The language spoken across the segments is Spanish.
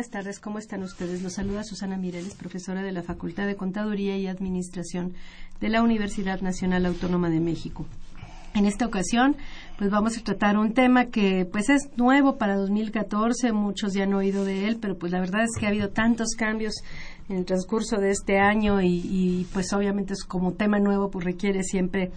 Buenas tardes, ¿cómo están ustedes? Los saluda Susana Mireles, profesora de la Facultad de Contaduría y Administración de la Universidad Nacional Autónoma de México. En esta ocasión, pues vamos a tratar un tema que pues es nuevo para 2014, muchos ya han oído de él, pero pues la verdad es que ha habido tantos cambios en el transcurso de este año y, y pues obviamente es como tema nuevo, pues requiere siempre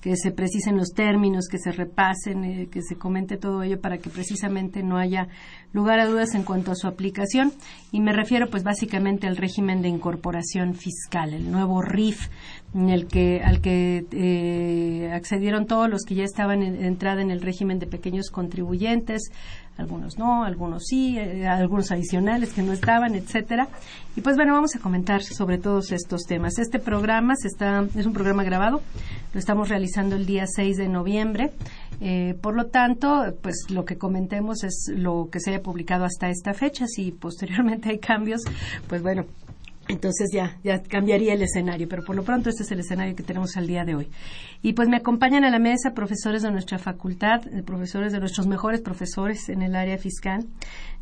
que se precisen los términos, que se repasen, eh, que se comente todo ello para que precisamente no haya lugar a dudas en cuanto a su aplicación. Y me refiero pues básicamente al régimen de incorporación fiscal, el nuevo RIF, en el que, al que eh, accedieron todos los que ya estaban en entrada en el régimen de pequeños contribuyentes, algunos no, algunos sí, eh, algunos adicionales que no estaban, etcétera. Y pues bueno, vamos a comentar sobre todos estos temas. Este programa se está, es un programa grabado, lo estamos realizando el día 6 de noviembre. Eh, por lo tanto, pues lo que comentemos es lo que se haya publicado hasta esta fecha. Si posteriormente hay cambios, pues bueno, entonces ya, ya cambiaría el escenario, pero por lo pronto este es el escenario que tenemos al día de hoy. Y pues me acompañan a la mesa profesores de nuestra facultad, eh, profesores de nuestros mejores profesores en el área fiscal.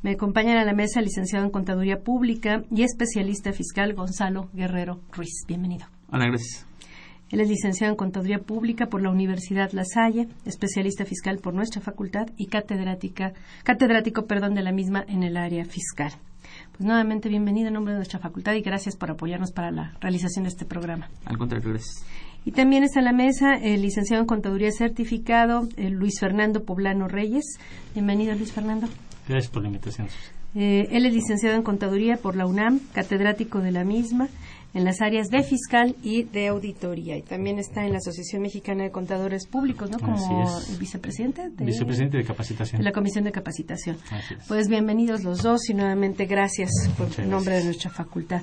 Me acompañan a la mesa el licenciado en Contaduría Pública y especialista fiscal Gonzalo Guerrero Ruiz. Bienvenido. Hola, gracias. Él es licenciado en Contaduría Pública por la Universidad La Salle, especialista fiscal por nuestra facultad y catedrática, catedrático perdón, de la misma en el área fiscal. Pues nuevamente bienvenido en nombre de nuestra facultad y gracias por apoyarnos para la realización de este programa. Al contrario, gracias. Y también está en la mesa el licenciado en Contaduría certificado, el Luis Fernando Poblano Reyes. Bienvenido, Luis Fernando. Gracias por la invitación. Eh, él es licenciado en Contaduría por la UNAM, catedrático de la misma en las áreas de fiscal y de auditoría. Y también está en la Asociación Mexicana de Contadores Públicos, ¿no? Como vicepresidente de, vicepresidente de capacitación. De la Comisión de Capacitación. Pues bienvenidos los dos y nuevamente gracias por el nombre de nuestra facultad.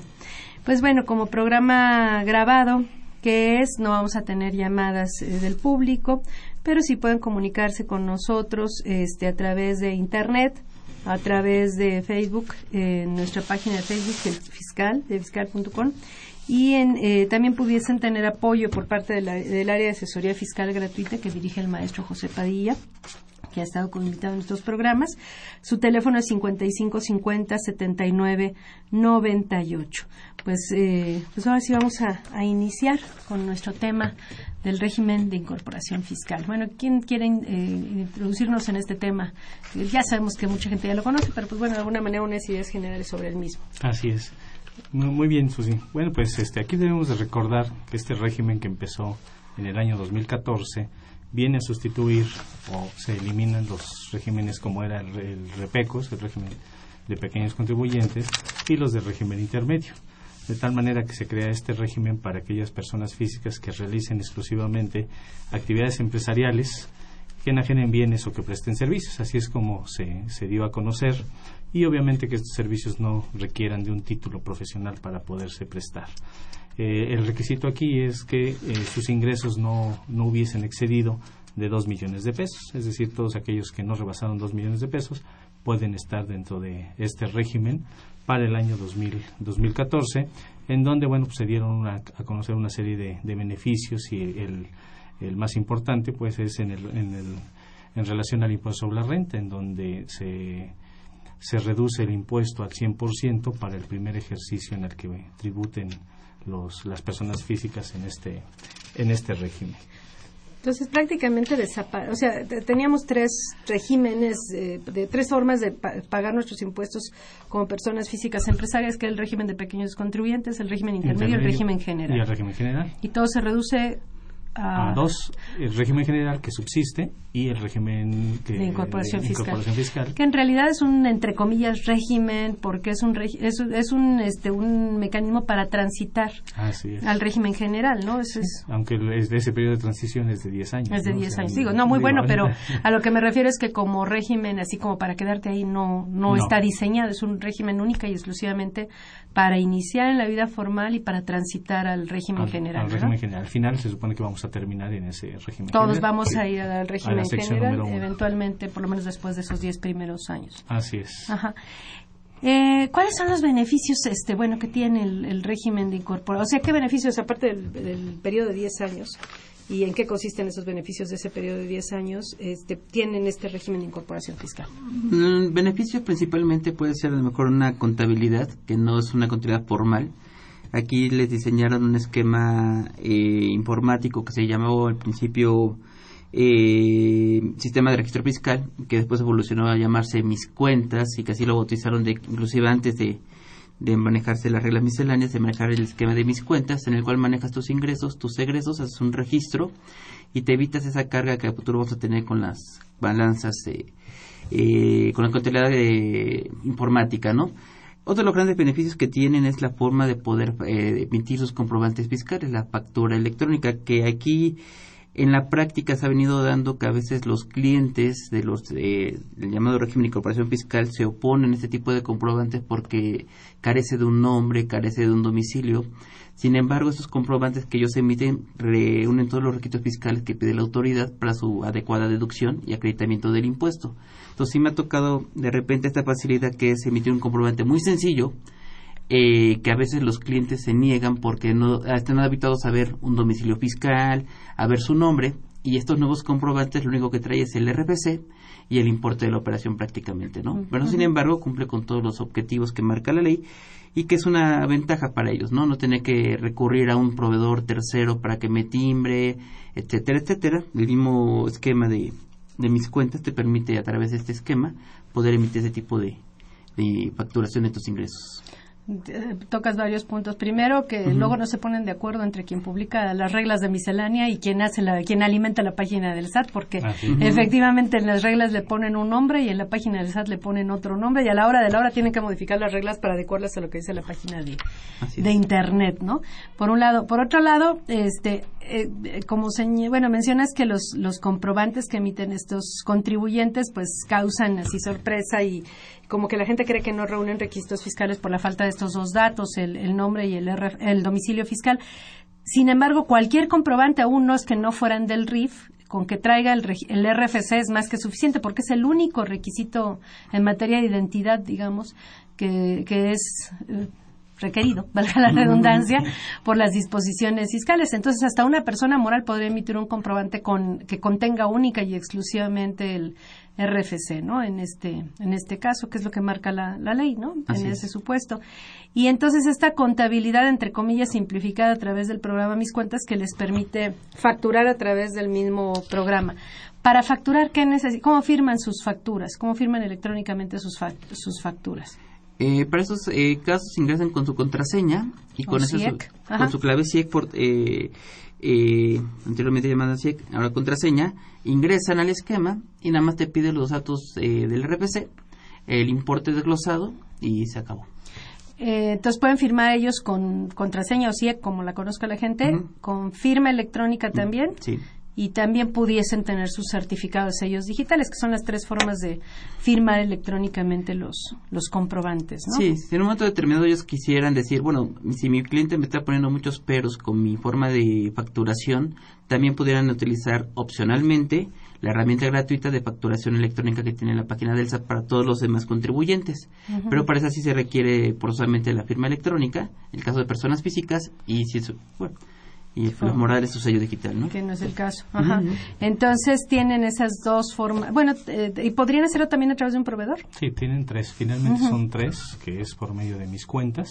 Pues bueno, como programa grabado, que es, no vamos a tener llamadas eh, del público, pero sí pueden comunicarse con nosotros este, a través de Internet a través de Facebook, en nuestra página de Facebook, el fiscal, de fiscal.com, y en, eh, también pudiesen tener apoyo por parte del área de asesoría fiscal gratuita que dirige el maestro José Padilla que ha estado invitado en estos programas. Su teléfono es 5550 79 98. Pues, eh, pues ahora sí vamos a, iniciar con nuestro tema del régimen de incorporación fiscal. Bueno, ¿quién quiere eh, introducirnos en este tema? Ya sabemos que mucha gente ya lo conoce, pero pues bueno, de alguna manera unas ideas generales sobre el mismo. Así es. Muy, muy bien, Susi. Bueno, pues este, aquí debemos de recordar que este régimen que empezó en el año 2014 viene a sustituir o se eliminan los regímenes como era el, el REPECOS, el régimen de pequeños contribuyentes, y los del régimen intermedio. De tal manera que se crea este régimen para aquellas personas físicas que realicen exclusivamente actividades empresariales que enajenen bienes o que presten servicios. Así es como se, se dio a conocer y obviamente que estos servicios no requieran de un título profesional para poderse prestar. Eh, el requisito aquí es que eh, sus ingresos no, no hubiesen excedido de dos millones de pesos, es decir, todos aquellos que no rebasaron dos millones de pesos pueden estar dentro de este régimen para el año 2000, 2014, en donde bueno pues se dieron a conocer una serie de, de beneficios y el, el, más importante pues es en, el, en, el, en relación al impuesto sobre la renta, en donde se, se reduce el impuesto al 100% para el primer ejercicio en el que tributen los, las personas físicas en este, en este régimen. Entonces, prácticamente desapareció. O sea, teníamos tres regímenes, eh, de tres formas de pagar nuestros impuestos como personas físicas empresarias, que es el régimen de pequeños contribuyentes, el régimen intermedio, y el régimen general. Y el régimen general. Y todo se reduce a, dos, el régimen general que subsiste y el régimen de, incorporación, fiscal, Que en realidad es un, entre comillas, régimen, porque es un, es, es un, este, un mecanismo para transitar al régimen general, ¿no? es, Aunque ese periodo de transición es de 10 años. Es de 10 años, digo, no, muy bueno, pero a lo que me refiero es que como régimen, así como para quedarte ahí, no, no, está diseñado, es un régimen única y exclusivamente para iniciar en la vida formal y para transitar al régimen general. Al régimen general. Al final se supone que vamos a terminar en ese régimen Todos vamos a ir al régimen general, eventualmente, por lo menos después de esos 10 primeros años. Así es. Ajá. Eh, ¿Cuáles son los beneficios este bueno que tiene el, régimen de incorporación? O sea, ¿qué beneficios, aparte del, del periodo de 10 años, y en qué consisten esos beneficios de ese periodo de 10 años, este, tienen este régimen de incorporación fiscal? El beneficio principalmente puede ser a lo mejor una contabilidad, que no es una contabilidad formal. Aquí les diseñaron un esquema eh, informático que se llamó al principio eh, Sistema de Registro Fiscal, que después evolucionó a llamarse Mis Cuentas y que así lo bautizaron de, inclusive antes de manejarse las reglas misceláneas, de manejar el esquema de mis cuentas, en el cual manejas tus ingresos, tus egresos, haces un registro y te evitas esa carga que a futuro vas a tener con las balanzas, eh, con la contabilidad de informática, ¿no? Otro de los grandes beneficios que tienen es la forma de poder eh, emitir sus comprobantes fiscales, la factura electrónica, que aquí en la práctica se ha venido dando que a veces los clientes de los del llamado régimen de incorporación fiscal se oponen a este tipo de comprobantes porque carece de un nombre, carece de un domicilio. Sin embargo, estos comprobantes que ellos emiten reúnen todos los requisitos fiscales que pide la autoridad para su adecuada deducción y acreditamiento del impuesto. Entonces sí me ha tocado de repente esta facilidad que es emitir un comprobante muy sencillo, eh, que a veces los clientes se niegan porque no están habituados a ver un domicilio fiscal, a ver su nombre, y estos nuevos comprobantes lo único que trae es el RPC y el importe de la operación prácticamente, ¿no? Pero sin embargo cumple con todos los objetivos que marca la ley y que es una ventaja para ellos, ¿no? No tener que recurrir a un proveedor tercero para que me timbre, etcétera, etcétera. El mismo esquema de, de mis cuentas te permite a través de este esquema poder emitir ese tipo de, de facturación de tus ingresos tocas varios puntos. Primero, que luego no se ponen de acuerdo entre quien publica las reglas de miscelánea y quien hace la, quien alimenta la página del SAT, porque ah, efectivamente en las reglas le ponen un nombre y en la página del SAT le ponen otro nombre y a la hora de la hora tienen que modificar las reglas para adecuarlas a lo que dice la página de, de internet, ¿no? Por un lado, por otro lado, este, eh, como bueno mencionas que los los comprobantes que emiten estos contribuyentes, pues causan así sorpresa y como que la gente cree que no reúnen requisitos fiscales por la falta de estos dos datos, el, nombre y el, el domicilio fiscal. Sin embargo, cualquier comprobante, aún no es que no fueran del RIF, con que traiga el, el, RFC es más que suficiente porque es el único requisito en materia de identidad, digamos, que, que es eh, requerido, valga la redundancia, por las disposiciones fiscales. Entonces, hasta una persona moral podría emitir un comprobante con, que contenga única y exclusivamente el, RFC, ¿no? En este, en este caso, que es lo que marca la, ley, ¿no? en ese supuesto. Y entonces esta contabilidad, entre comillas, simplificada a través del programa Mis Cuentas, que les permite facturar a través del mismo programa. Para facturar, ¿qué ¿cómo firman sus facturas? ¿Cómo firman electrónicamente sus, sus facturas? Eh, para esos eh, casos ingresan con su contraseña y con, eso con su clave CIEC por, eh, eh, anteriormente llamada CIEC, ahora contraseña, ingresan al esquema y nada más te pide los datos eh, del RPC, el importe desglosado y se acabó. Eh, entonces pueden firmar ellos con contraseña o CIEC, como la conozca la gente, con firma electrónica también. Sí y también pudiesen tener sus certificados sellos digitales, que son las tres formas de firmar electrónicamente los, los comprobantes. ¿no? Sí, si en un momento determinado ellos quisieran decir, bueno, si mi cliente me está poniendo muchos peros con mi forma de facturación, también pudieran utilizar opcionalmente la herramienta gratuita de facturación electrónica que tiene la página del SAT para todos los demás contribuyentes. Pero para eso sí se requiere forzosamente la firma electrónica, en el caso de personas físicas, y si bueno, y Flor Morales su sello digital, ¿no? Que no es el caso. Ajá. Entonces tienen esas dos formas. Bueno, eh, ¿y podrían hacerlo también a través de un proveedor? Sí, tienen tres. Finalmente son tres, que es por medio de mis cuentas.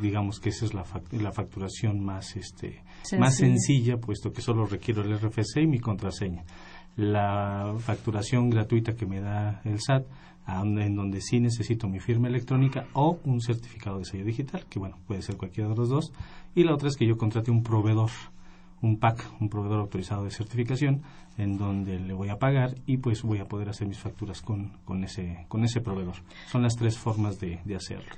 digamos que esa es la, la facturación más, este, más sencilla, puesto que solo requiero el RFC y mi contraseña. La facturación gratuita que me da el SAT en donde sí necesito mi firma electrónica o un certificado de sello digital, que bueno, puede ser cualquiera de los dos. Y la otra es que yo contrate un proveedor, un PAC, un proveedor autorizado de certificación, en donde le voy a pagar y pues voy a poder hacer mis facturas con, con, ese, con ese proveedor. Son las tres formas de, de hacerlo.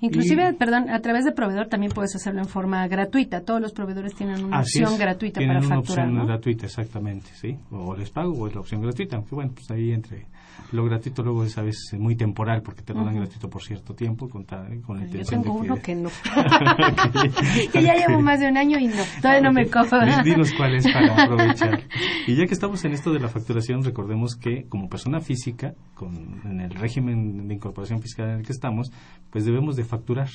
Inclusive, perdón, a través de proveedor también puedes hacerlo en forma gratuita. Todos los proveedores tienen una opción gratuita para facturar. Una opción gratuita, exactamente, sí. O les pago o es la opción gratuita, aunque bueno, pues ahí entre lo gratuito luego es a veces muy temporal porque te lo dan gratuito por cierto tiempo con, con la intención Yo tengo uno que, no. que ya llevo más de un año y no, todavía no me cojo. Dinos cuál es para aprovechar. Y ya que estamos en esto de la facturación, recordemos que como persona física, con, en el régimen de incorporación fiscal en el que estamos, pues debemos de facturar.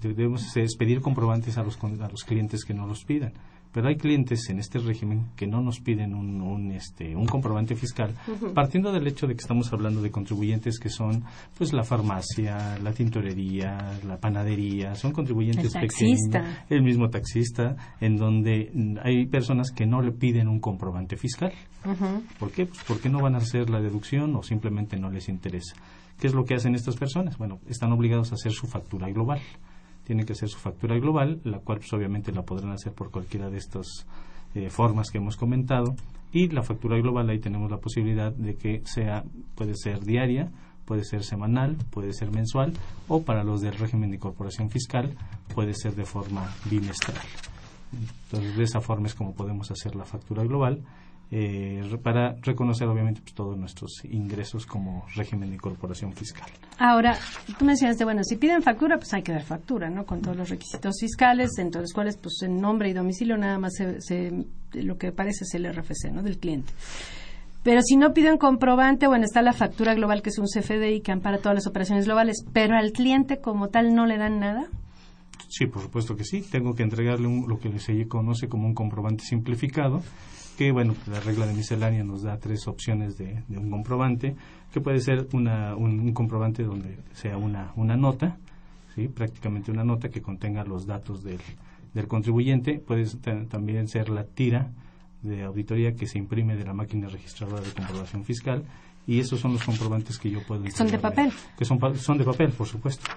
Debemos pedir comprobantes a los, a los clientes que no los pidan pero hay clientes en este régimen que no nos piden un, un, este, un comprobante fiscal, partiendo del hecho de que estamos hablando de contribuyentes que son pues la farmacia, la tintorería, la panadería, son contribuyentes el pequeños, el mismo taxista, en donde hay personas que no le piden un comprobante fiscal. ¿Por qué? Pues porque no van a hacer la deducción o simplemente no les interesa. ¿Qué es lo que hacen estas personas? Bueno, están obligados a hacer su factura global tienen que hacer su factura global, la cual pues, obviamente la podrán hacer por cualquiera de estas eh, formas que hemos comentado. Y la factura global ahí tenemos la posibilidad de que sea, puede ser diaria, puede ser semanal, puede ser mensual o para los del régimen de incorporación fiscal puede ser de forma bimestral. Entonces, de esa forma es como podemos hacer la factura global eh, para reconocer obviamente pues, todos nuestros ingresos como régimen de incorporación fiscal. Ahora, tú mencionaste, bueno, si piden factura, pues hay que dar factura, ¿no? Con todos los requisitos fiscales, entre los cuales, pues en nombre y domicilio nada más se, lo que parece es el RFC, ¿no? Del cliente. Pero si no piden comprobante, bueno, está la factura global, que es un CFDI que ampara todas las operaciones globales, pero al cliente como tal no le dan nada. Sí, por supuesto que sí. Tengo que entregarle lo que se conoce como un comprobante simplificado que, bueno, la regla de miscelánea nos da tres opciones de, un comprobante, que puede ser una, un, comprobante donde sea una, una nota, ¿sí? prácticamente una nota que contenga los datos del, del contribuyente, puede también ser la tira de auditoría que se imprime de la máquina registradora de comprobación fiscal y esos son los comprobantes que yo puedo son de papel. Que son son de papel por supuesto.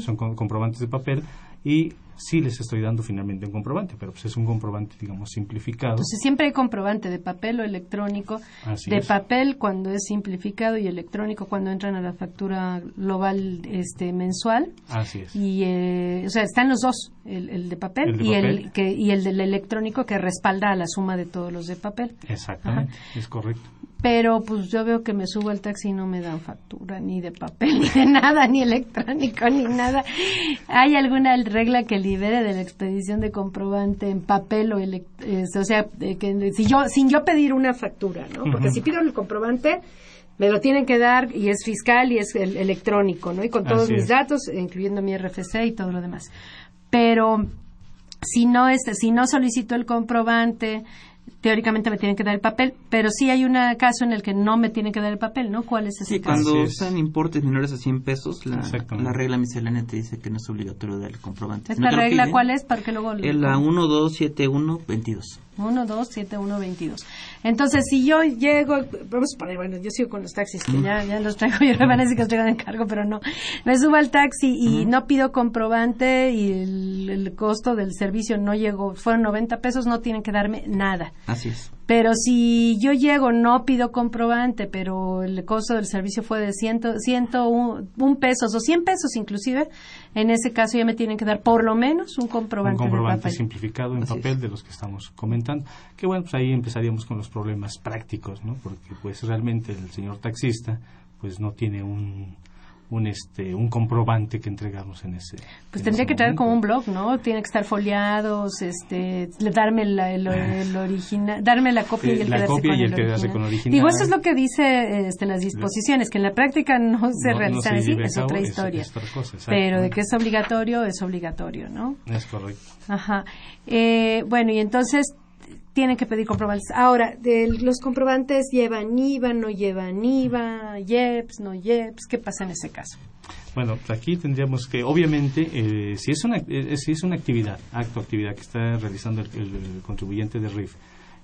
Son comprobantes de papel y sí les estoy dando finalmente un comprobante, pero pues es un comprobante, digamos, simplificado. Entonces siempre hay comprobante de papel o electrónico, de papel cuando es simplificado y electrónico cuando entran a la factura global este mensual. Así es. Y, eh, o sea, están los dos, el, de papel, y, El, que, y el del electrónico que respalda a la suma de todos los de papel. Exactamente, es correcto pero pues yo veo que me subo al taxi y no me dan factura ni de papel ni de nada ni electrónico ni nada. Hay alguna regla que libere de la expedición de comprobante en papel o o sea que si yo sin yo pedir una factura no porque si pido el comprobante me lo tienen que dar y es fiscal y es electrónico no y con todos mis datos incluyendo mi RFC y todo lo demás. Pero si no este si no solicito el comprobante teóricamente me tienen que dar el papel, pero sí hay un caso en el que no me tienen que dar el papel, ¿no? ¿Cuál es ese sí, cuando están importes menores a 100 pesos, la, la, regla miscelánea te dice que no es obligatorio dar el comprobante. ¿Esta regla cuál es? Para que luego... Es la 127122. 1, 2, 7, 1, 22. Entonces, si yo llego, vamos a poner, bueno, yo sigo con los taxis, que ya, ya los traigo, yo me van a decir que los traigo en cargo, pero no. Me subo al taxi y no pido comprobante y el, costo del servicio no llegó, fueron 90 pesos, no tienen que darme nada. Así es. Pero si yo llego, no pido comprobante, pero el costo del servicio fue de 100, 101 pesos o 100 pesos inclusive, en ese caso ya me tienen que dar por lo menos un comprobante. Un comprobante simplificado en papel de los que estamos comentando. Que bueno, pues ahí empezaríamos con los problemas prácticos, ¿no? Porque pues realmente el señor taxista pues no tiene un un este un comprobante que entregamos en ese pues tendría que traer como un blog no tiene que estar foliados este darme la, el, original darme la copia y el la copia y el, con original. Digo eso es lo que dice este, las disposiciones que en la práctica no se realizan así es otra historia. pero de que es obligatorio es obligatorio no es correcto. Ajá. Eh, bueno y entonces tienen que pedir comprobantes. Ahora, de los comprobantes llevan IVA, no llevan IVA, IEPS, no IEPS, ¿qué pasa en ese caso? Bueno, aquí tendríamos que, obviamente, eh, si, es una, eh, si es una actividad, acto, actividad que está realizando el, contribuyente de RIF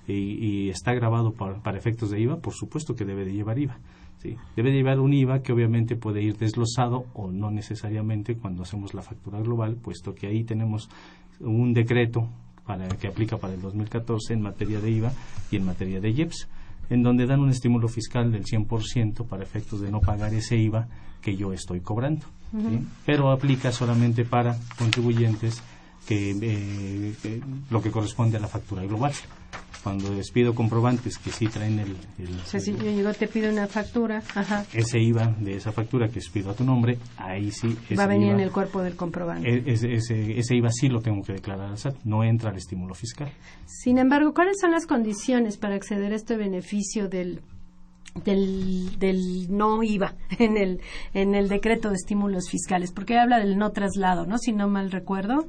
y, está grabado para, efectos de IVA, por supuesto que debe de llevar IVA. ¿sí? Debe de llevar un IVA que obviamente puede ir desglosado o no necesariamente cuando hacemos la factura global, puesto que ahí tenemos un decreto para, que aplica para el 2014 en materia de IVA y en materia de IEPS, en donde dan un estímulo fiscal del 100% para efectos de no pagar ese IVA que yo estoy cobrando. Pero aplica solamente para contribuyentes que, eh, lo que corresponde a la factura global cuando les pido comprobantes que sí traen el... si yo llego, te pido una factura, ese IVA de esa factura que pido a tu nombre, ahí sí... Va a venir en el cuerpo del comprobante. E, ese, ese, IVA sí lo tengo que declarar al SAT, no entra al estímulo fiscal. Sin embargo, ¿cuáles son las condiciones para acceder a este beneficio del del, del no IVA en el, en el decreto de estímulos fiscales, porque habla del no traslado, ¿no? Si no mal recuerdo.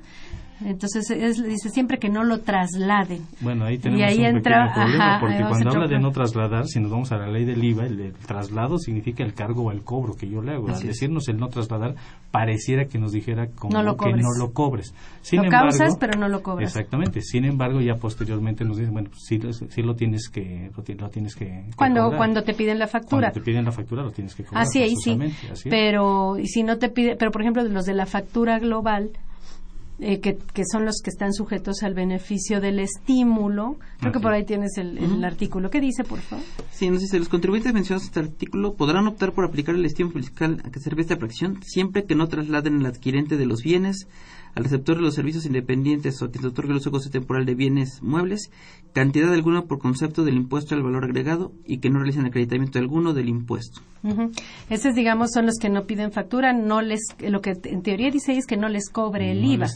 Entonces dice siempre que no lo trasladen. Bueno, ahí tenemos un entra, problema porque cuando habla de no trasladar, si nos vamos a la ley del IVA, el, traslado significa el cargo o el cobro que yo le hago. Al decirnos el no trasladar, pareciera que nos dijera como que no lo cobres. Sin lo embargo, causas, pero no lo cobres. Exactamente. Sin embargo, ya posteriormente nos dicen, bueno, sí, sí lo tienes que lo, tienes que, cuando cuando te piden la factura. Cuando te piden la factura lo tienes que cobrar. Así, ahí sí. pero y si no te pide, pero por ejemplo los de la factura global eh, que, son los que están sujetos al beneficio del estímulo. Creo que por ahí tienes el, artículo. ¿Qué dice, por favor? Sí, nos dice, los contribuyentes mencionados en este artículo podrán optar por aplicar el estímulo fiscal a que sirve esta fracción siempre que no trasladen al adquirente de los bienes al receptor de los servicios independientes o a quien otorgue el uso temporal de bienes muebles, cantidad alguna por concepto del impuesto al valor agregado y que no realicen acreditamiento alguno del impuesto. Esos, digamos, son los que no piden factura, no les, lo que en teoría dice es que no les cobre el IVA,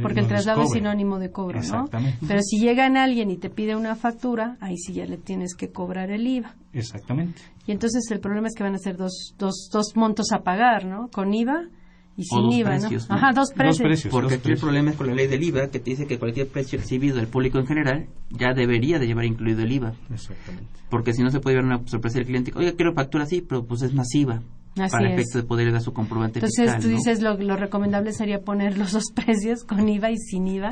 porque el traslado es sinónimo de cobro, ¿no? Pero si llegan alguien y te pide una factura, ahí sí ya le tienes que cobrar el IVA. Exactamente. Y entonces el problema es que van a ser dos, dos, dos montos a pagar, ¿no? Con IVA y sin IVA, ¿no? Ajá, dos precios. Porque aquí el problema es con la ley del IVA, que te dice que cualquier precio exhibido al público en general ya debería de llevar incluido el IVA. Exactamente. Porque si no se puede llevar una sorpresa del cliente, oiga, quiero factura así, pero pues es masiva. para el efecto de poder dar su comprobante Entonces tú dices lo, lo recomendable sería poner los dos precios con IVA y sin IVA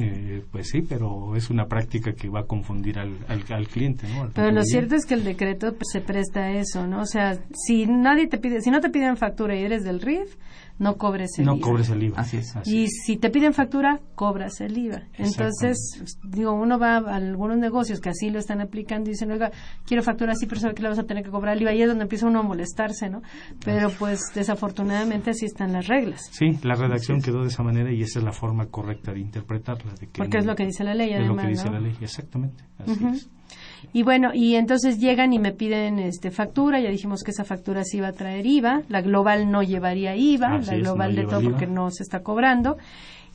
eh, pues sí, pero es una práctica que va a confundir al, al, cliente, ¿no? pero lo cierto es que el decreto se presta a eso, ¿no? O sea, si nadie te pide, si no te piden factura y eres del RIF, no cobres el no IVA. No cobres el IVA. Así es. y si te piden factura, cobras el IVA. Entonces, digo, uno va a algunos negocios que así lo están aplicando y dicen, oiga, quiero factura así, pero sabe que le vas a tener que cobrar el IVA. Y es donde empieza uno a molestarse, ¿no? Pero pues desafortunadamente así están las reglas. Sí, la redacción quedó de esa manera y esa es la forma correcta de interpretarla. De que Porque es lo que dice la ley, además. Es lo que dice la ley, exactamente. Así es. Y bueno, y entonces llegan y me piden este factura, ya dijimos que esa factura sí iba a traer IVA, la global no llevaría IVA, la global de todo porque no se está cobrando.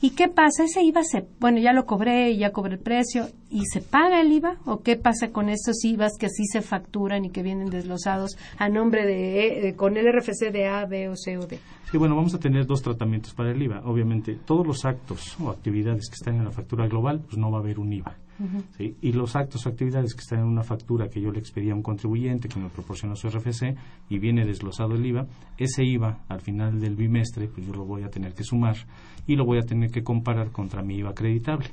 ¿Y qué pasa? Ese IVA se, bueno, ya lo cobré, ya cobré el precio, ¿y se paga el IVA? ¿O qué pasa con estos IVAs que así se facturan y que vienen desglosados a nombre de, eh, con el RFC de A, B o C o D? Sí, bueno, vamos a tener dos tratamientos para el IVA. Obviamente, todos los actos o actividades que están en la factura global, pues no va a haber un IVA. Y los actos o actividades que están en una factura que yo le expedía a un contribuyente que me proporciona su RFC y viene desglosado el IVA, ese IVA al final del bimestre, pues yo lo voy a tener que sumar y lo voy a tener que comparar contra mi IVA acreditable.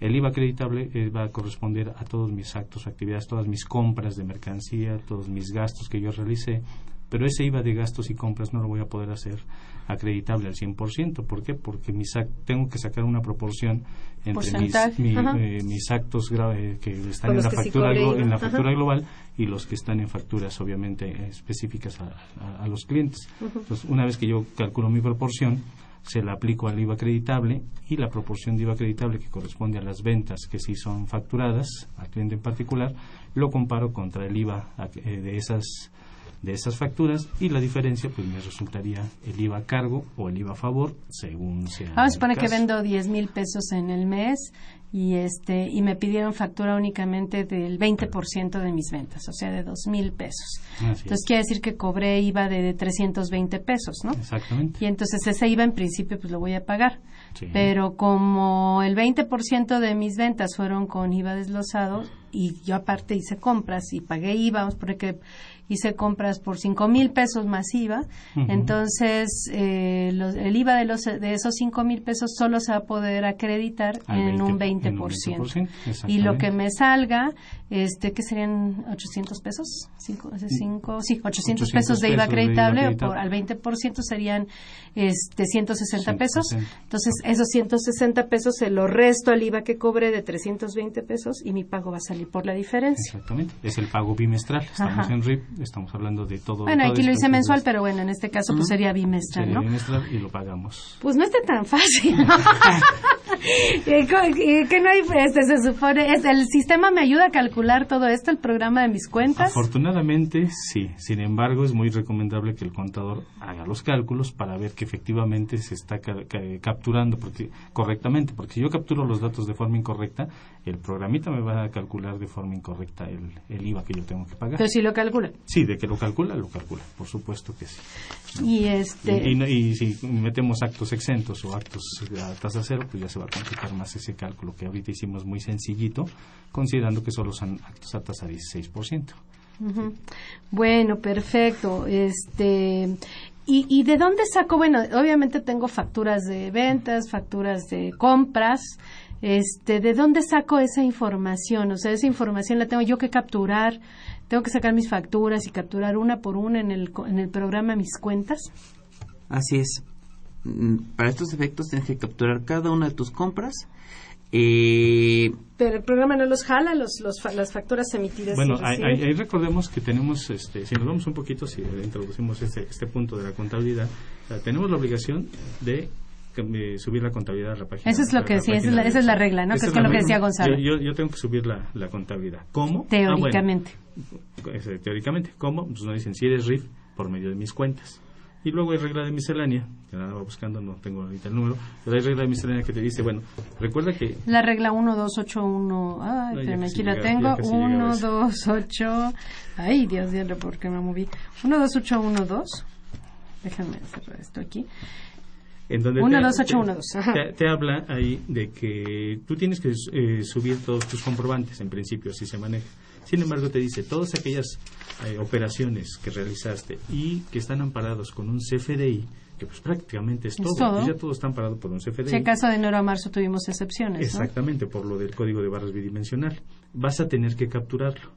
El IVA acreditable eh, va a corresponder a todos mis actos o actividades, todas mis compras de mercancía, todos mis gastos que yo realicé, pero ese IVA de gastos y compras no lo voy a poder hacer acreditable al 100%. ¿Por qué? Porque mis tengo que sacar una proporción entre mis, eh, mis, actos que están en la, factura, en la factura global y los que están en facturas obviamente específicas a, los clientes. Entonces, una vez que yo calculo mi proporción, se la aplico al IVA acreditable y la proporción de IVA acreditable que corresponde a las ventas que sí son facturadas al cliente en particular, lo comparo contra el IVA eh, de esas de esas facturas y la diferencia pues me resultaría el IVA a cargo o el IVA a favor según sea Vamos a suponer que vendo 10 mil pesos en el mes y este y me pidieron factura únicamente del 20% de mis ventas, o sea, de 2 mil pesos. entonces quiere decir que cobré IVA de, 320 pesos, ¿no? Exactamente. Y entonces ese IVA en principio pues lo voy a pagar. Pero como el 20% de mis ventas fueron con IVA desglosado, y yo aparte hice compras y pagué IVA, vamos porque hice compras por cinco mil pesos más IVA, entonces eh, el IVA de, los, de esos cinco mil pesos solo se va a poder acreditar en, un 20%. y lo que me salga, este, que serían 800 pesos, cinco, cinco, sí, 800, pesos de IVA acreditable, por, al 20% serían este, 160 pesos. Entonces, esos 160 pesos se lo resto al IVA que cobré de 320 pesos y mi pago va a salir por la diferencia. Exactamente, es el pago bimestral. Estamos en RIP estamos hablando de todo. Bueno, aquí lo hice mensual, pero bueno, en este caso pues sería bimestral, sería bimestral y lo pagamos. Pues no está tan fácil. que no hay, este, se supone, es, el sistema me ayuda a calcular todo esto, el programa de mis cuentas. Afortunadamente, sí. Sin embargo, es muy recomendable que el contador haga los cálculos para ver que efectivamente se está capturando porque, correctamente, porque si yo capturo los datos de forma incorrecta, el programita me va a calcular de forma incorrecta el, el IVA que yo tengo que pagar. Pero si lo calcula. Sí, de que lo calcula, lo calcula, por supuesto que sí. Y, este... y, si metemos actos exentos o actos a tasa cero, pues ya se va a complicar más ese cálculo que ahorita hicimos muy sencillito, considerando que solo son actos a tasa 16%. Bueno, perfecto. Este, ¿y, ¿Y de dónde saco? Bueno, obviamente tengo facturas de ventas, facturas de compras. Este, ¿De dónde saco esa información? O sea, esa información la tengo yo que capturar tengo que sacar mis facturas y capturar una por una en el, en el programa mis cuentas. Así es. Mm, para estos efectos tienes que capturar cada una de tus compras. Eh, pero el programa no los jala, los, las facturas emitidas. Bueno, ahí, recordemos que tenemos, este, si nos vamos un poquito, si introducimos este, este punto de la contabilidad, tenemos la obligación de subir la contabilidad a la página. Eso es lo que sí, esa es, la, regla, ¿no? que es, lo que decía Gonzalo. Yo, tengo que subir la, contabilidad. ¿Cómo? Ah, teóricamente. Teóricamente. ¿Cómo? Pues nos dicen si eres RIF por medio de mis cuentas. Y luego hay regla de miscelánea, que va buscando, no tengo ahorita el número, pero hay regla de miscelánea que te dice, bueno, recuerda que... La regla 1281, ay, pero aquí la tengo, 128, ay, Dios, Dios, ¿por qué me moví? 12812, déjame cerrar esto aquí en donde te, te, habla ahí de que tú tienes que eh, subir todos tus comprobantes, en principio así se maneja. Sin embargo, te dice todas aquellas eh, operaciones que realizaste y que están amparados con un CFDI, que pues prácticamente es, todo, pues ya todo está amparado por un CFDI. Si acaso de enero a marzo tuvimos excepciones. Exactamente, por lo del código de barras bidimensional. Vas a tener que capturarlo,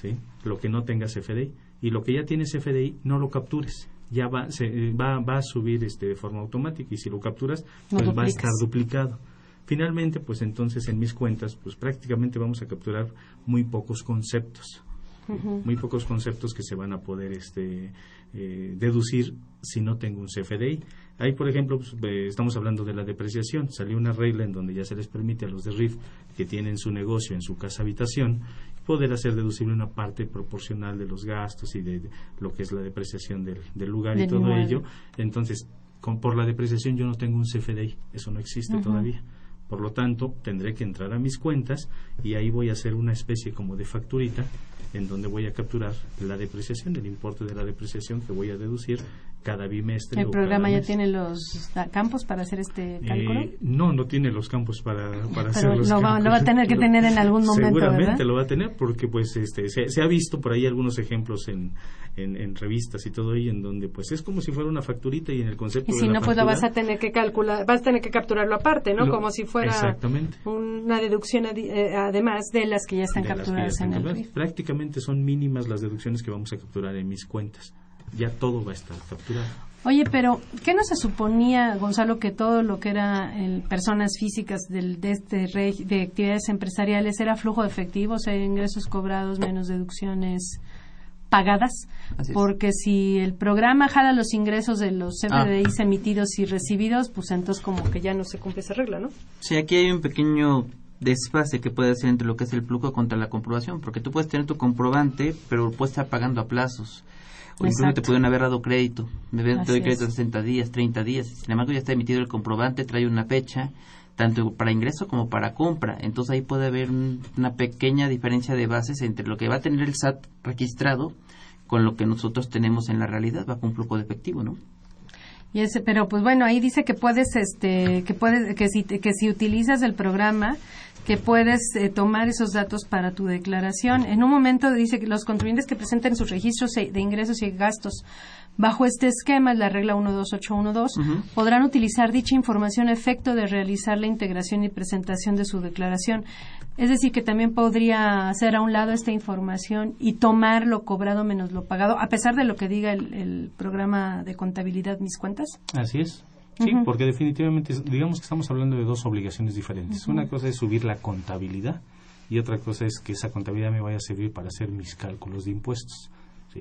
¿sí? Lo que no tenga CFDI. Y lo que ya tiene CFDI, no lo captures ya va, se, va, va a subir este, de forma automática y si lo capturas, pues va a estar duplicado. Finalmente, pues entonces en mis cuentas, pues prácticamente vamos a capturar muy pocos conceptos. Muy pocos conceptos que se van a poder este, eh, deducir si no tengo un CFDI. Ahí, por ejemplo, pues, estamos hablando de la depreciación. Salió una regla en donde ya se les permite a los de RIF que tienen su negocio en su casa habitación poder hacer deducible una parte proporcional de los gastos y de, lo que es la depreciación del, lugar y todo ello. Entonces, con, por la depreciación yo no tengo un CFDI, eso no existe todavía. Por lo tanto, tendré que entrar a mis cuentas y ahí voy a hacer una especie como de facturita en donde voy a capturar la depreciación, el importe de la depreciación que voy a deducir cada bimestre. ¿El programa ya tiene los campos para hacer este cálculo? Eh, no, no tiene los campos para, para hacer los lo Va, lo va a tener que tener en algún momento. Seguramente lo va a tener porque pues este se, ha visto por ahí algunos ejemplos en, en, revistas y todo ello en donde pues es como si fuera una facturita y en el concepto y si no pues lo vas a tener que calcular, vas a tener que capturarlo aparte, ¿no? como si fuera una deducción eh, además de las que ya están capturadas en el Prácticamente son mínimas las deducciones que vamos a capturar en mis cuentas ya todo va a estar capturado. Oye, pero ¿qué no se suponía, Gonzalo, que todo lo que era el, personas físicas del, de este de actividades empresariales era flujo de efectivo, o sea, ingresos cobrados menos deducciones pagadas? Porque si el programa jala los ingresos de los CFDIs ah. emitidos y recibidos, pues entonces como que ya no se cumple esa regla, ¿no? Sí, aquí hay un pequeño desfase que puede hacer entre lo que es el flujo contra la comprobación, porque tú puedes tener tu comprobante, pero puedes estar pagando a plazos o incluso te pueden haber dado crédito. Me doy crédito de 60 días, 30 días. Sin embargo, ya está emitido el comprobante, trae una fecha, tanto para ingreso como para compra. Entonces ahí puede haber una pequeña diferencia de bases entre lo que va a tener el SAT registrado con lo que nosotros tenemos en la realidad bajo un flujo de efectivo, ¿no? Y ese, pero pues bueno, ahí dice que puedes, este, que puedes, que si, que si utilizas el programa, que puedes eh, tomar esos datos para tu declaración. En un momento dice que los contribuyentes que presenten sus registros de ingresos y gastos bajo este esquema, la regla 12812, podrán utilizar dicha información a efecto de realizar la integración y presentación de su declaración. Es decir, que también podría hacer a un lado esta información y tomar lo cobrado menos lo pagado, a pesar de lo que diga el, programa de contabilidad Mis Cuentas. Así es. Sí, porque definitivamente, digamos que estamos hablando de dos obligaciones diferentes. Una cosa es subir la contabilidad y otra cosa es que esa contabilidad me vaya a servir para hacer mis cálculos de impuestos.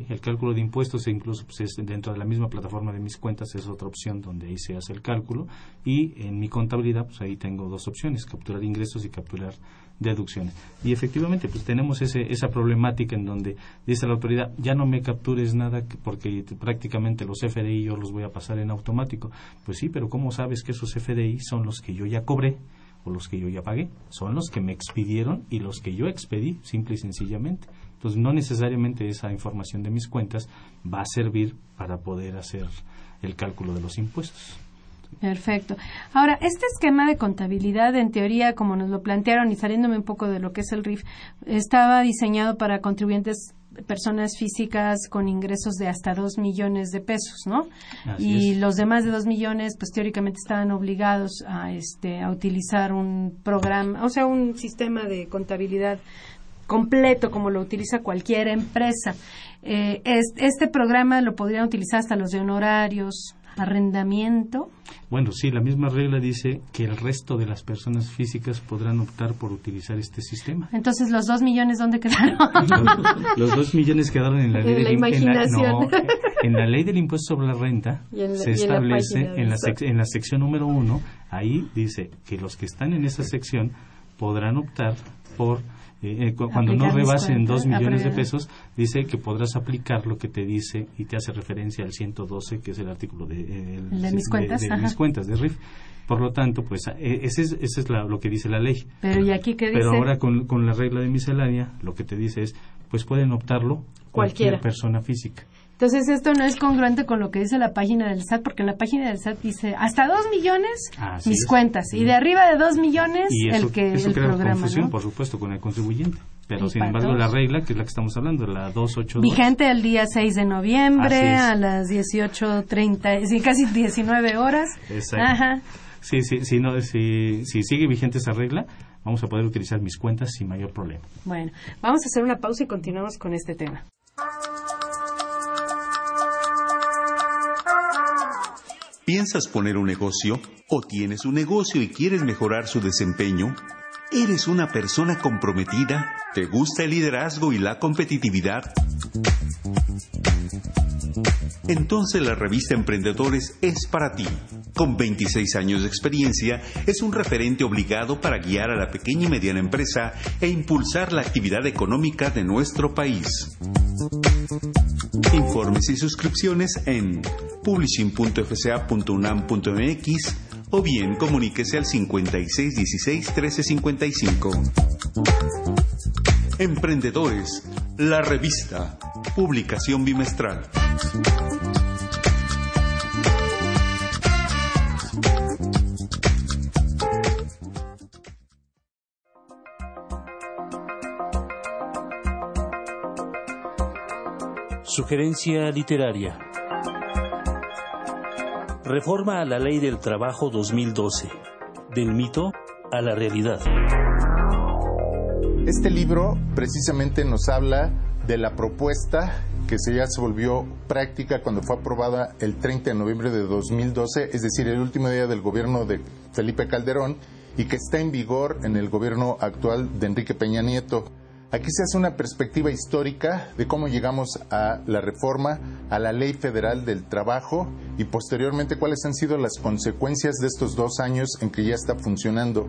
El cálculo de impuestos, incluso pues, es dentro de la misma plataforma de mis cuentas, es otra opción donde ahí se hace el cálculo. Y en mi contabilidad, pues ahí tengo dos opciones, capturar ingresos y capturar deducciones. Y efectivamente, pues tenemos ese, esa problemática en donde dice la autoridad, ya no me captures nada porque prácticamente los FDI yo los voy a pasar en automático. Pues sí, pero ¿cómo sabes que esos FDI son los que yo ya cobré? o los que yo ya pagué, son los que me expidieron y los que yo expedí, simple y sencillamente. Entonces, no necesariamente esa información de mis cuentas va a servir para poder hacer el cálculo de los impuestos. Perfecto. Ahora, este esquema de contabilidad, en teoría, como nos lo plantearon y saliéndome un poco de lo que es el RIF, estaba diseñado para contribuyentes personas físicas con ingresos de hasta dos millones de pesos, ¿no? y los demás de dos millones, pues teóricamente estaban obligados a, este, a utilizar un programa, o sea, un sistema de contabilidad completo como lo utiliza cualquier empresa. Eh, este programa lo podrían utilizar hasta los de honorarios, arrendamiento. Bueno, sí, la misma regla dice que el resto de las personas físicas podrán optar por utilizar este sistema. Entonces, ¿los dos millones dónde quedaron? los, dos millones quedaron en la ley en la imaginación. En la, ley del impuesto sobre la renta se establece en la, en la sección número uno, ahí dice que los que están en esa sección podrán optar por eh, eh, cuando no rebasen dos millones de pesos, dice que podrás aplicar lo que te dice y te hace referencia al 112, que es el artículo de, eh, mis cuentas, de, mis cuentas de RIF. Por lo tanto, pues ese es, ese es lo que dice la ley. Pero, ¿y aquí qué dice? Pero ahora con, con la regla de miscelánea, lo que te dice es, pues pueden optarlo cualquier persona física. Entonces esto no es congruente con lo que dice la página del SAT, porque en la página del SAT dice hasta dos millones mis cuentas y de arriba de dos millones el que eso el crea confusión, por supuesto, con el contribuyente. Pero sin embargo la regla, que es la que estamos hablando, la 282. Vigente el día 6 de noviembre a las 18.30, sí, casi 19 horas. Exacto. Ajá. Sí, sí, sí, no, si, si sigue vigente esa regla, vamos a poder utilizar mis cuentas sin mayor problema. Bueno, vamos a hacer una pausa y continuamos con este tema. ¿Piensas poner un negocio? ¿O tienes un negocio y quieres mejorar su desempeño? ¿Eres una persona comprometida? ¿Te gusta el liderazgo y la competitividad? Entonces la revista Emprendedores es para ti. Con 26 años de experiencia, es un referente obligado para guiar a la pequeña y mediana empresa e impulsar la actividad económica de nuestro país. Informes y suscripciones en publishing.fca.unam.mx o bien comuníquese al 5616 1355. Emprendedores, la revista, publicación bimestral. Sugerencia literaria. Reforma a la Ley del Trabajo 2012. Del mito a la realidad. Este libro precisamente nos habla de la propuesta que se ya se volvió práctica cuando fue aprobada el 30 de noviembre de 2012, es decir, el último día del gobierno de Felipe Calderón y que está en vigor en el gobierno actual de Enrique Peña Nieto. Aquí se hace una perspectiva histórica de cómo llegamos a la reforma, a la ley federal del trabajo y posteriormente cuáles han sido las consecuencias de estos dos años en que ya está funcionando.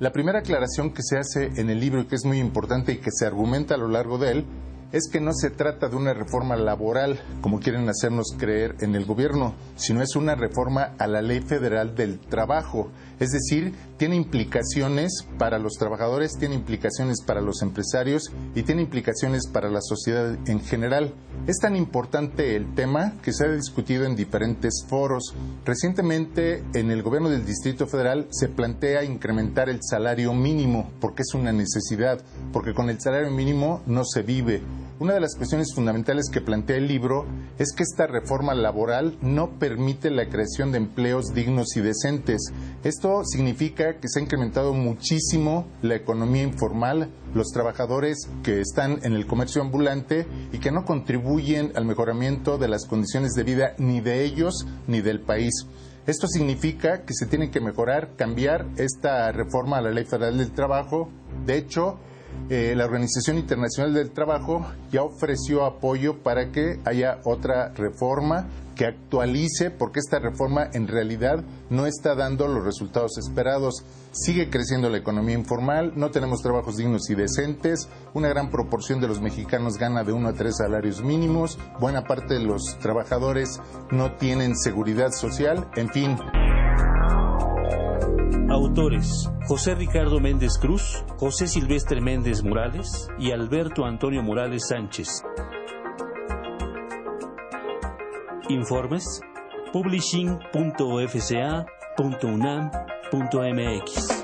La primera aclaración que se hace en el libro y que es muy importante y que se argumenta a lo largo de él es que no se trata de una reforma laboral, como quieren hacernos creer en el gobierno, sino es una reforma a la Ley Federal del Trabajo. Es decir, tiene implicaciones para los trabajadores, tiene implicaciones para los empresarios y tiene implicaciones para la sociedad en general. Es tan importante el tema que se ha discutido en diferentes foros. Recientemente, en el gobierno del Distrito Federal se plantea incrementar el salario mínimo porque es una necesidad, porque con el salario mínimo no se vive. Una de las cuestiones fundamentales que plantea el libro es que esta reforma laboral no permite la creación de empleos dignos y decentes. Esto significa que se ha incrementado muchísimo la economía informal, los trabajadores que están en el comercio ambulante y que no contribuyen al mejoramiento de las condiciones de vida ni de ellos ni del país. Esto significa que se tiene que mejorar, cambiar esta reforma a la Ley Federal del Trabajo. De hecho, eh, la Organización Internacional del Trabajo ya ofreció apoyo para que haya otra reforma que actualice, porque esta reforma en realidad no está dando los resultados esperados. Sigue creciendo la economía informal, no tenemos trabajos dignos y decentes, una gran proporción de los mexicanos gana de uno a tres salarios mínimos, buena parte de los trabajadores no tienen seguridad social, en fin. Autores: José Ricardo Méndez Cruz, José Silvestre Méndez Morales y Alberto Antonio Morales Sánchez. Informes: publishing.fca.unam.mx.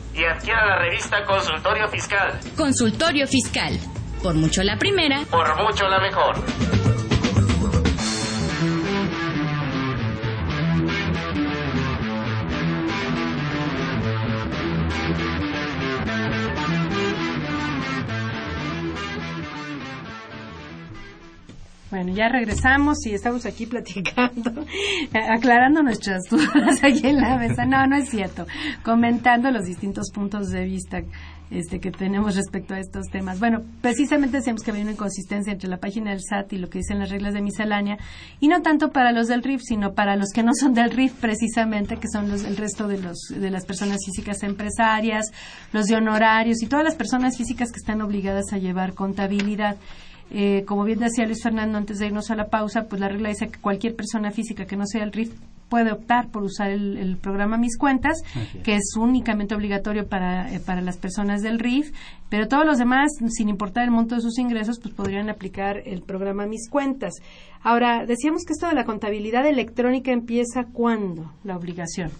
y adquiera la revista Consultorio Fiscal. Consultorio Fiscal. Por mucho la primera. Por mucho la mejor. Bueno, ya regresamos y estamos aquí platicando, aclarando nuestras dudas aquí en la mesa. No, no es cierto. Comentando los distintos puntos de vista este, que tenemos respecto a estos temas. Bueno, precisamente decíamos que había una inconsistencia entre la página del SAT y lo que dicen las reglas de miscelánea, y no tanto para los del RIF, sino para los que no son del RIF, precisamente, que son los, el resto de, los, de las personas físicas empresarias, los de honorarios y todas las personas físicas que están obligadas a llevar contabilidad. Eh, como bien decía Luis Fernando antes de irnos a la pausa, pues la regla dice que cualquier persona física que no sea el RIF puede optar por usar el, programa Mis Cuentas, que es únicamente obligatorio para, eh, para las personas del RIF, pero todos los demás, sin importar el monto de sus ingresos, pues podrían aplicar el programa Mis Cuentas. Ahora, decíamos que esto de la contabilidad electrónica empieza cuándo, la obligación.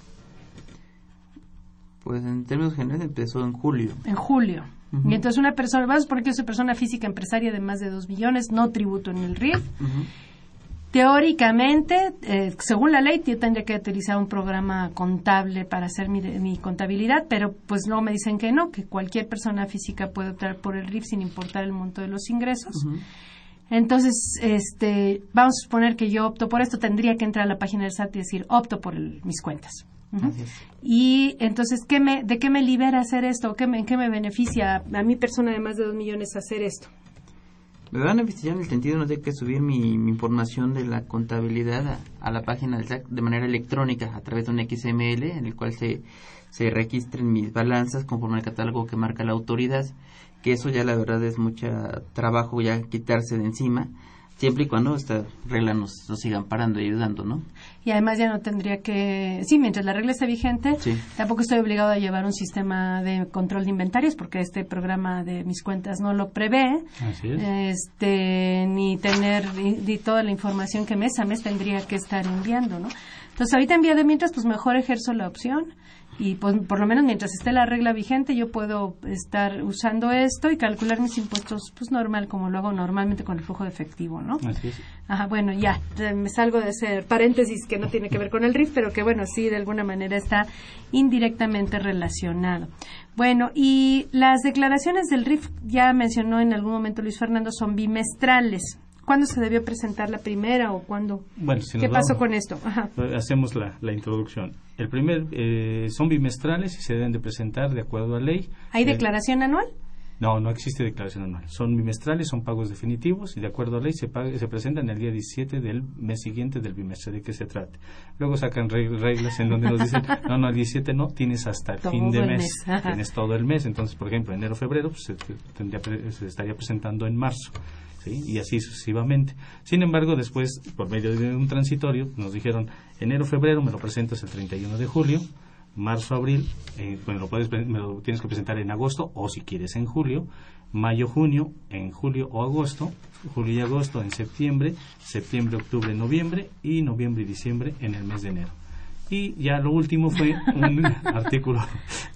Pues en términos generales empezó en julio. En julio. Y entonces una persona, vamos porque es una persona física empresaria de más de 2 millones, no tributo en el RIF. Teóricamente, eh, según la ley, yo tendría que utilizar un programa contable para hacer mi, contabilidad, pero pues no me dicen que no, que cualquier persona física puede optar por el RIF sin importar el monto de los ingresos. Entonces, este, vamos a suponer que yo opto por esto, tendría que entrar a la página del SAT y decir, opto por mis cuentas. Y entonces, ¿qué me, ¿de qué me libera hacer esto? ¿Qué me, ¿Qué me beneficia a mi persona de más de dos millones hacer esto? Me va a beneficiar en el sentido de no tener que subir mi, información de la contabilidad a, la página del SAC de manera electrónica a través de un XML en el cual se, se registren mis balanzas conforme al catálogo que marca la autoridad, que eso ya la verdad es mucho trabajo ya quitarse de encima siempre y cuando esta regla nos, nos sigan parando y ayudando, ¿no? Y además ya no tendría que, sí, mientras la regla esté vigente, tampoco estoy obligado a llevar un sistema de control de inventarios porque este programa de mis cuentas no lo prevé, este, ni tener ni, toda la información que mes a mes tendría que estar enviando, ¿no? Entonces ahorita en vía de mientras, pues mejor ejerzo la opción y pues, por lo menos mientras esté la regla vigente yo puedo estar usando esto y calcular mis impuestos pues normal como lo hago normalmente con el flujo de efectivo, ¿no? Así es. Ajá, bueno, ya, me salgo de ese paréntesis que no tiene que ver con el RIF, pero que bueno, sí, de alguna manera está indirectamente relacionado. Bueno, y las declaraciones del RIF, ya mencionó en algún momento Luis Fernando, son bimestrales. ¿Cuándo se debió presentar la primera o cuándo? Bueno, ¿Qué pasó con esto? Pues, hacemos la, introducción. El primer eh, son bimestrales y se deben de presentar de acuerdo a ley. ¿Hay declaración anual? No, no existe declaración anual. Son bimestrales, son pagos definitivos y de acuerdo a ley se, se presentan el día 17 del mes siguiente del bimestre de que se trate. Luego sacan reglas en donde nos dicen, no, no, el 17 no, tienes hasta el fin de mes, tienes todo el mes. Entonces, por ejemplo, enero, febrero, pues, se, tendría, se estaría presentando en marzo y así sucesivamente. Sin embargo, después, por medio de un transitorio, nos dijeron, enero, febrero me lo presentas el 31 de julio, marzo, abril, eh, me, lo puedes, me lo tienes que presentar en agosto o si quieres en julio, mayo, junio, en julio o agosto, julio y agosto en septiembre, septiembre, octubre, noviembre y noviembre y diciembre en el mes de enero. Y ya lo último fue un artículo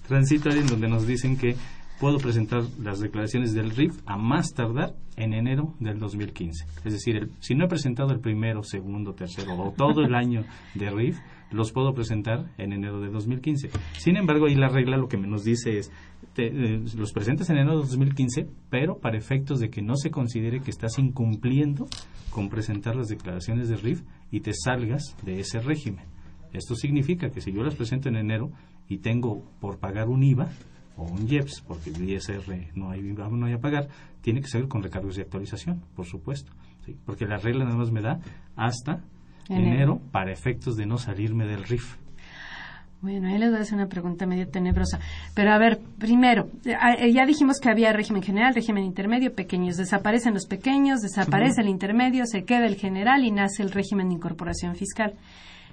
transitorio en donde nos dicen que puedo presentar las declaraciones del RIF a más tardar en enero del 2015. Es decir, si no he presentado el primero, segundo, tercero o todo el año de RIF, los puedo presentar en enero del 2015. Sin embargo, ahí la regla lo que nos dice es, eh, los presentas en enero del 2015, pero para efectos de que no se considere que estás incumpliendo con presentar las declaraciones de RIF y te salgas de ese régimen. Esto significa que si yo las presento en enero y tengo por pagar un IVA, o un IEPS, porque el ISR no hay, no hay a pagar, tiene que ser con recargos de actualización, por supuesto. Porque la regla nada más me da hasta enero. para efectos de no salirme del RIF. Bueno, ahí les voy a hacer una pregunta medio tenebrosa. Pero a ver, primero, eh, ya dijimos que había régimen general, régimen intermedio, pequeños. Desaparecen los pequeños, desaparece el intermedio, se queda el general y nace el régimen de incorporación fiscal.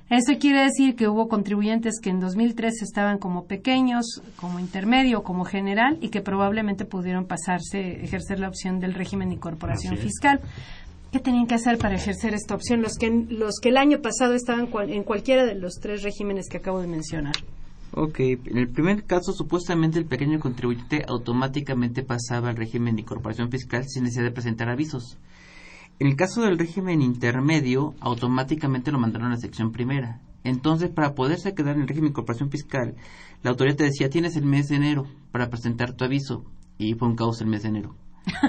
Eso quiere decir que hubo contribuyentes que en 2003 estaban como pequeños, como intermedio, como general y que probablemente pudieron pasarse, ejercer la opción del régimen de incorporación fiscal. ¿Qué tenían que hacer para ejercer esta opción los que, los que el año pasado estaban en cualquiera de los tres regímenes que acabo de mencionar? Ok, en el primer caso supuestamente el pequeño contribuyente automáticamente pasaba al régimen de incorporación fiscal sin necesidad de presentar avisos. En el caso del régimen intermedio, automáticamente lo mandaron a la sección primera. Entonces, para poderse quedar en el régimen de incorporación fiscal, la autoridad te decía, tienes el mes de enero para presentar tu aviso. Y fue un caos el mes de enero.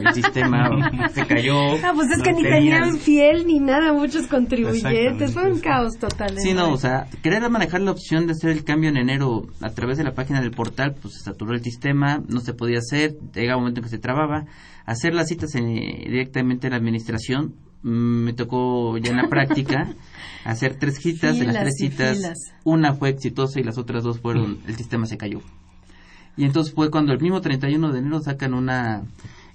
El sistema se cayó. Ah, pues es que ni tenían fiel ni nada muchos contribuyentes. Fue un caos total. Sí, no, o sea, querer manejar la opción de hacer el cambio en enero a través de la página del portal, pues se saturó el sistema, no se podía hacer, llegaba un momento en que se trababa hacer las citas directamente en la administración. Me tocó ya en la práctica hacer tres citas. de las tres citas, una fue exitosa y las otras dos fueron, el sistema se cayó. Y entonces fue cuando el mismo 31 de enero sacan una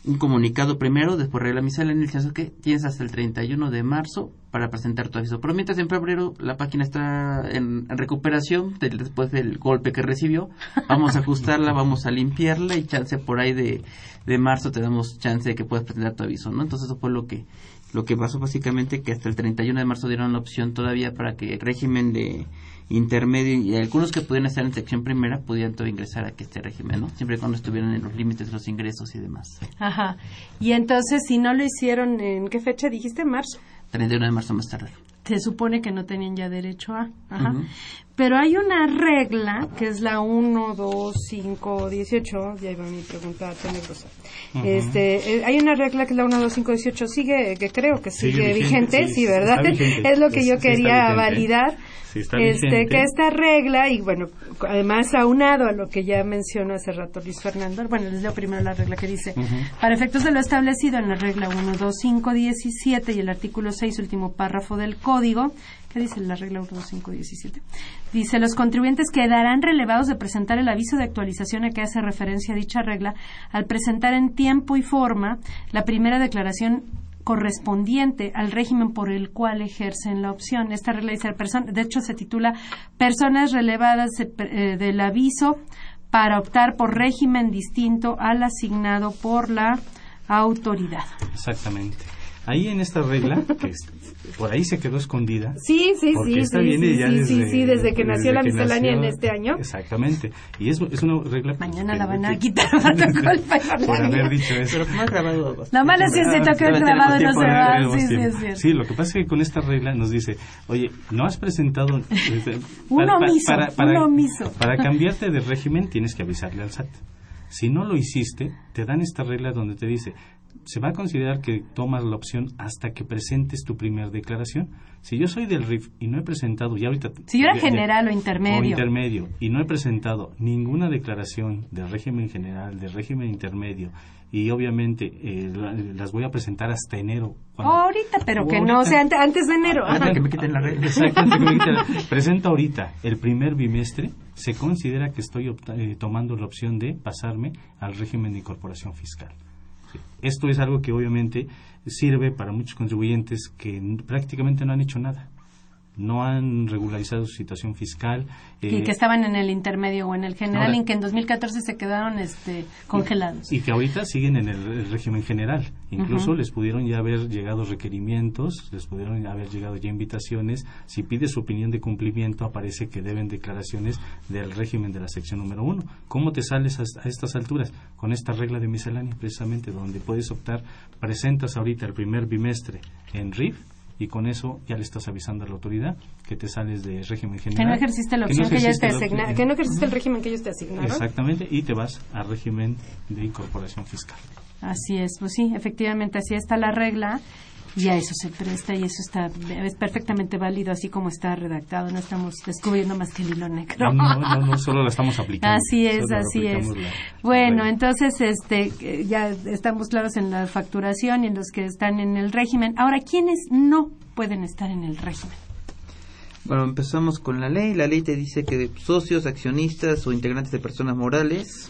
un comunicado primero, después regla y el que tienes hasta el 31 de marzo para presentar tu aviso. Pero mientras en febrero la página está en, recuperación después del golpe que recibió, vamos a ajustarla, vamos a limpiarla y chance por ahí de, de marzo te damos chance de que puedas presentar tu aviso, ¿no? Entonces eso fue lo que lo que pasó básicamente que hasta el 31 de marzo dieron la opción todavía para que el régimen de intermedio y algunos que pudieran estar en sección primera pudieran todavía ingresar a este régimen, ¿no? Siempre y cuando estuvieran en los límites de los ingresos y demás. Ajá. Y entonces, si no lo hicieron, ¿en qué fecha dijiste? ¿Marzo? 31 de marzo más tarde. Se supone que no tenían ya derecho a. Ajá. Pero hay una regla, que es la 1, 2, 5, 18, ya iba mi pregunta tenebrosa. este, eh, hay una regla que es la 1, 2, 5, 18, sigue, que creo que sigue, vigente, sí, ¿verdad? es lo que yo quería validar. este, que esta regla, y bueno, además aunado a lo que ya mencionó hace rato Luis Fernando, bueno, les leo primero la regla que dice, para efectos de lo establecido en la regla 1, 2, 5, 17 y el artículo 6, último párrafo del código, ¿Qué dice la regla 12517? Dice, los contribuyentes quedarán relevados de presentar el aviso de actualización a que hace referencia dicha regla al presentar en tiempo y forma la primera declaración correspondiente al régimen por el cual ejercen la opción. Esta regla dice, de hecho se titula Personas relevadas eh, del aviso para optar por régimen distinto al asignado por la autoridad. Exactamente. Ahí en esta regla, que por ahí se quedó escondida. Sí, sí, sí, sí, viene ya desde, sí, desde que nació la miscelánea en este año. Exactamente. Y es, es una regla... Mañana la van a quitar por haber dicho eso. Pero grabado. Lo malo es que se toca el grabado no se va. Sí, sí, es cierto. Sí, lo que pasa es que con esta regla nos dice, oye, no has presentado... Este, un omiso, para, para, un omiso. Para cambiarte de régimen tienes que avisarle al SAT. Si no lo hiciste, te dan esta regla donde te dice, se va a considerar que tomas la opción hasta que presentes tu primera declaración. Si yo soy del RIF y no he presentado, ya ahorita... Si yo era general o intermedio. O intermedio, y no he presentado ninguna declaración del régimen general, del régimen intermedio, y obviamente eh, las voy a presentar hasta enero. ahorita, pero que no sea antes de enero. Antes que me quiten la regla. Presenta ahorita el primer bimestre, se considera que estoy eh, tomando la opción de pasarme al régimen de incorporación fiscal. Esto es algo que obviamente sirve para muchos contribuyentes que prácticamente no han hecho nada no han regularizado su situación fiscal. y que eh, estaban en el intermedio o en el general, y que en 2014 se quedaron este, congelados. Y, que ahorita siguen en el, régimen general. Incluso les pudieron ya haber llegado requerimientos, les pudieron haber llegado ya invitaciones. Si pide su opinión de cumplimiento, aparece que deben declaraciones del régimen de la sección número uno. ¿Cómo te sales a, a estas alturas? Con esta regla de miscelánea, precisamente, donde puedes optar, presentas ahorita el primer bimestre en RIF y con eso ya le estás avisando a la autoridad que te sales de régimen general. Que no ejerciste la opción que, no ya te asignaron. Que no ejerciste el régimen que ellos te asignaron. Exactamente, y te vas al régimen de incorporación fiscal. Así es, pues sí, efectivamente así está la regla y a eso se presta y eso está es perfectamente válido así como está redactado. No estamos descubriendo más que el hilo negro. No no no, solo la estamos aplicando. Así es así es. bueno entonces este ya estamos claros en la facturación y en los que están en el régimen. Ahora quiénes no pueden estar en el régimen bueno, empezamos con la ley. La ley te dice que socios, accionistas o integrantes de personas morales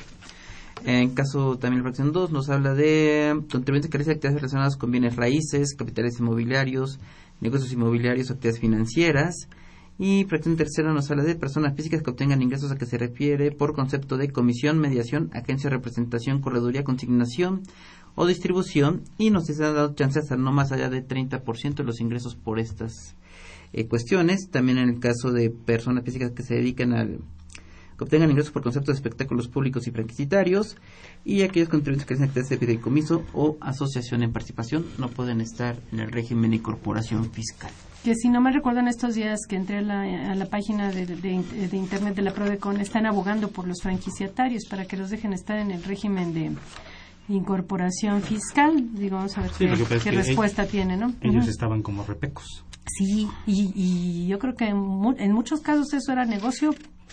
en caso también la fracción 2 nos habla de contribuyentes que realizan actividades relacionadas con bienes raíces, capitales inmobiliarios, negocios inmobiliarios, actividades financieras. Y fracción tercera nos habla de personas físicas que obtengan ingresos a que se refiere por concepto de comisión, mediación, agencia, representación, correduría, consignación o distribución. Y nos ha dado chance hasta no más allá de 30% de los ingresos por estas eh, cuestiones. También en el caso de personas físicas que se dedican al que obtengan ingresos por conceptos de espectáculos públicos y franquicitarios y aquellos contribuyentes que hacen actividades de fideicomiso o asociación en participación no pueden estar en el régimen de corporación fiscal. Que si no me recuerdo en estos días que entré a la, página de, internet de la Prodecon, están abogando por los franquiciatarios para que los dejen estar en el régimen de incorporación fiscal. Digo, vamos a ver qué, respuesta tiene, ¿no? Ellos estaban como repecos. Sí, y, yo creo que en, muchos casos eso era negocio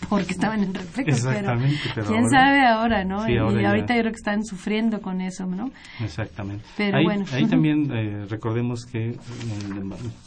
porque estaban en reflectos, pero, quién sabe ahora, ¿no? y ahorita yo creo que están sufriendo con eso, ¿no? Exactamente. Pero ahí, bueno. Ahí también eh, recordemos que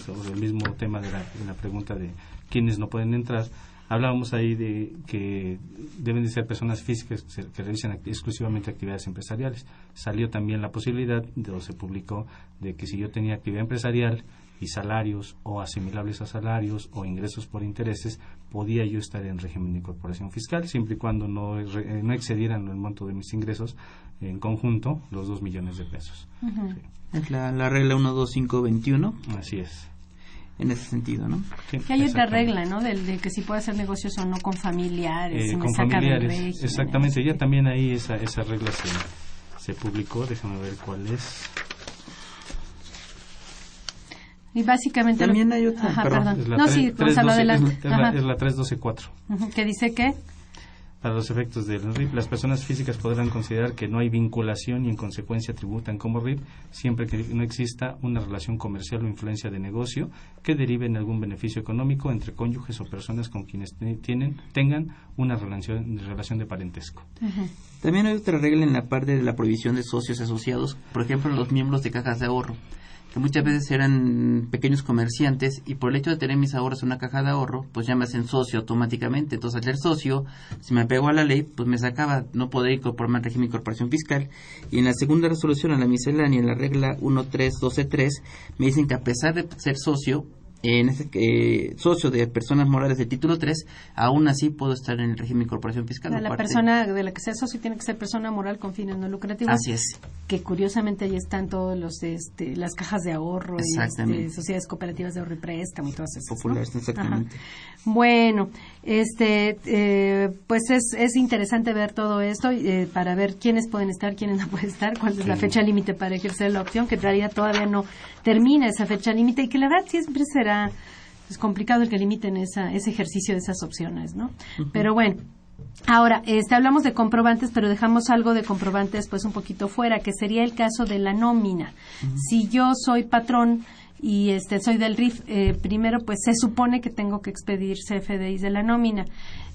sobre el mismo tema de la, pregunta de quiénes no pueden entrar, hablábamos ahí de que deben de ser personas físicas que realicen exclusivamente actividades empresariales. Salió también la posibilidad, de, se publicó, de que si yo tenía actividad empresarial y salarios o asimilables a salarios o ingresos por intereses, podía yo estar en régimen de incorporación fiscal, siempre y cuando no, eh, no excedieran el monto de mis ingresos en conjunto los dos millones de pesos. Es la, la regla 12521. Así es. En ese sentido, ¿no? hay otra regla, ¿no? De, que si puede hacer negocios o no con familiares. Eh, con familiares, exactamente. Ya también ahí esa, esa regla se, se publicó. Déjame ver cuál es. Y básicamente... También hay otra, Ajá, perdón. perdón. Es la No, tres- sí, tres Gonzalo, doce- adelante. Es, la- es la 312.4. Ujú, Que dice que... Para los efectos del RIP, las personas físicas podrán considerar que no hay vinculación y en consecuencia tributan como RIP siempre que no exista una relación comercial o influencia de negocio que derive en algún beneficio económico entre cónyuges o personas con quienes tienen, tengan una relación, relación de parentesco. También hay otra regla en la parte de la prohibición de socios asociados, por ejemplo, los miembros de cajas de ahorro, que muchas veces eran pequeños comerciantes y por el hecho de tener mis ahorros en una caja de ahorro, pues ya me hacen socio automáticamente. Entonces, al ser socio, si me apego a la ley, pues me sacaba, no podría incorporarme al régimen de incorporación fiscal. Y en la segunda resolución, a la miscelánea, en la regla 13123, me dicen que a pesar de ser socio, en ese eh, socio de personas morales del título 3, aún así puedo estar en el régimen de incorporación fiscal. La persona de la que sea socio tiene que ser persona moral con fines no lucrativos. Así es. Que curiosamente ahí están todos los, este, las cajas de ahorro, y, este, sociedades cooperativas de ahorro y préstamo y todas esas. ¿no? Populares, exactamente. Ajá. Bueno, este, eh, pues es, es interesante ver todo esto eh, para ver quiénes pueden estar, quiénes no pueden estar, cuál es la fecha límite para ejercer la opción, que realidad todavía no termina esa fecha límite y que la verdad siempre será es complicado el que limiten esa, ese ejercicio de esas opciones, ¿no? Pero bueno. Ahora, este, hablamos de comprobantes, pero dejamos algo de comprobantes pues un poquito fuera, que sería el caso de la nómina. Si yo soy patrón y este soy del RIF, eh, primero pues se supone que tengo que expedir CFDIs de la nómina.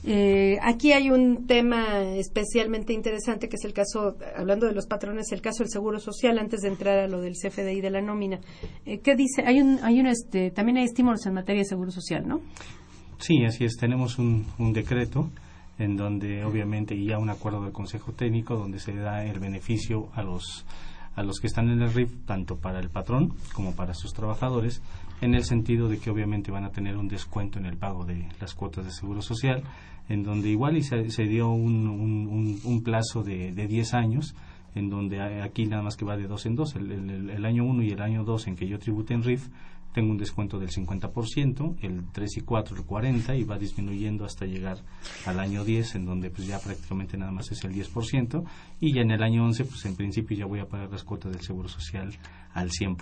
Eh, aquí hay un tema especialmente interesante que es el caso, hablando de los patrones, el caso del seguro social antes de entrar a lo del CFDI de la nómina. Eh, ¿Qué dice? Hay un, hay un, este, también hay estímulos en materia de seguro social, ¿no? Sí, así es. Tenemos un, un decreto en donde obviamente ya un acuerdo del Consejo Técnico donde se da el beneficio a los a los que están en el RIF tanto para el patrón como para sus trabajadores en el sentido de que obviamente van a tener un descuento en el pago de las cuotas de seguro social en donde igual y se, se dio un, un, plazo de, de 10 años en donde aquí nada más que va de dos en dos el, el- el año 1 y el año 2 en que yo tribute en RIF tengo un descuento del 50%, el 3 y 4 el 40 y va disminuyendo hasta llegar al año 10 en donde pues ya prácticamente nada más es el 10% y ya en el año 11 pues en principio ya voy a pagar las cuotas del Seguro Social al 100%.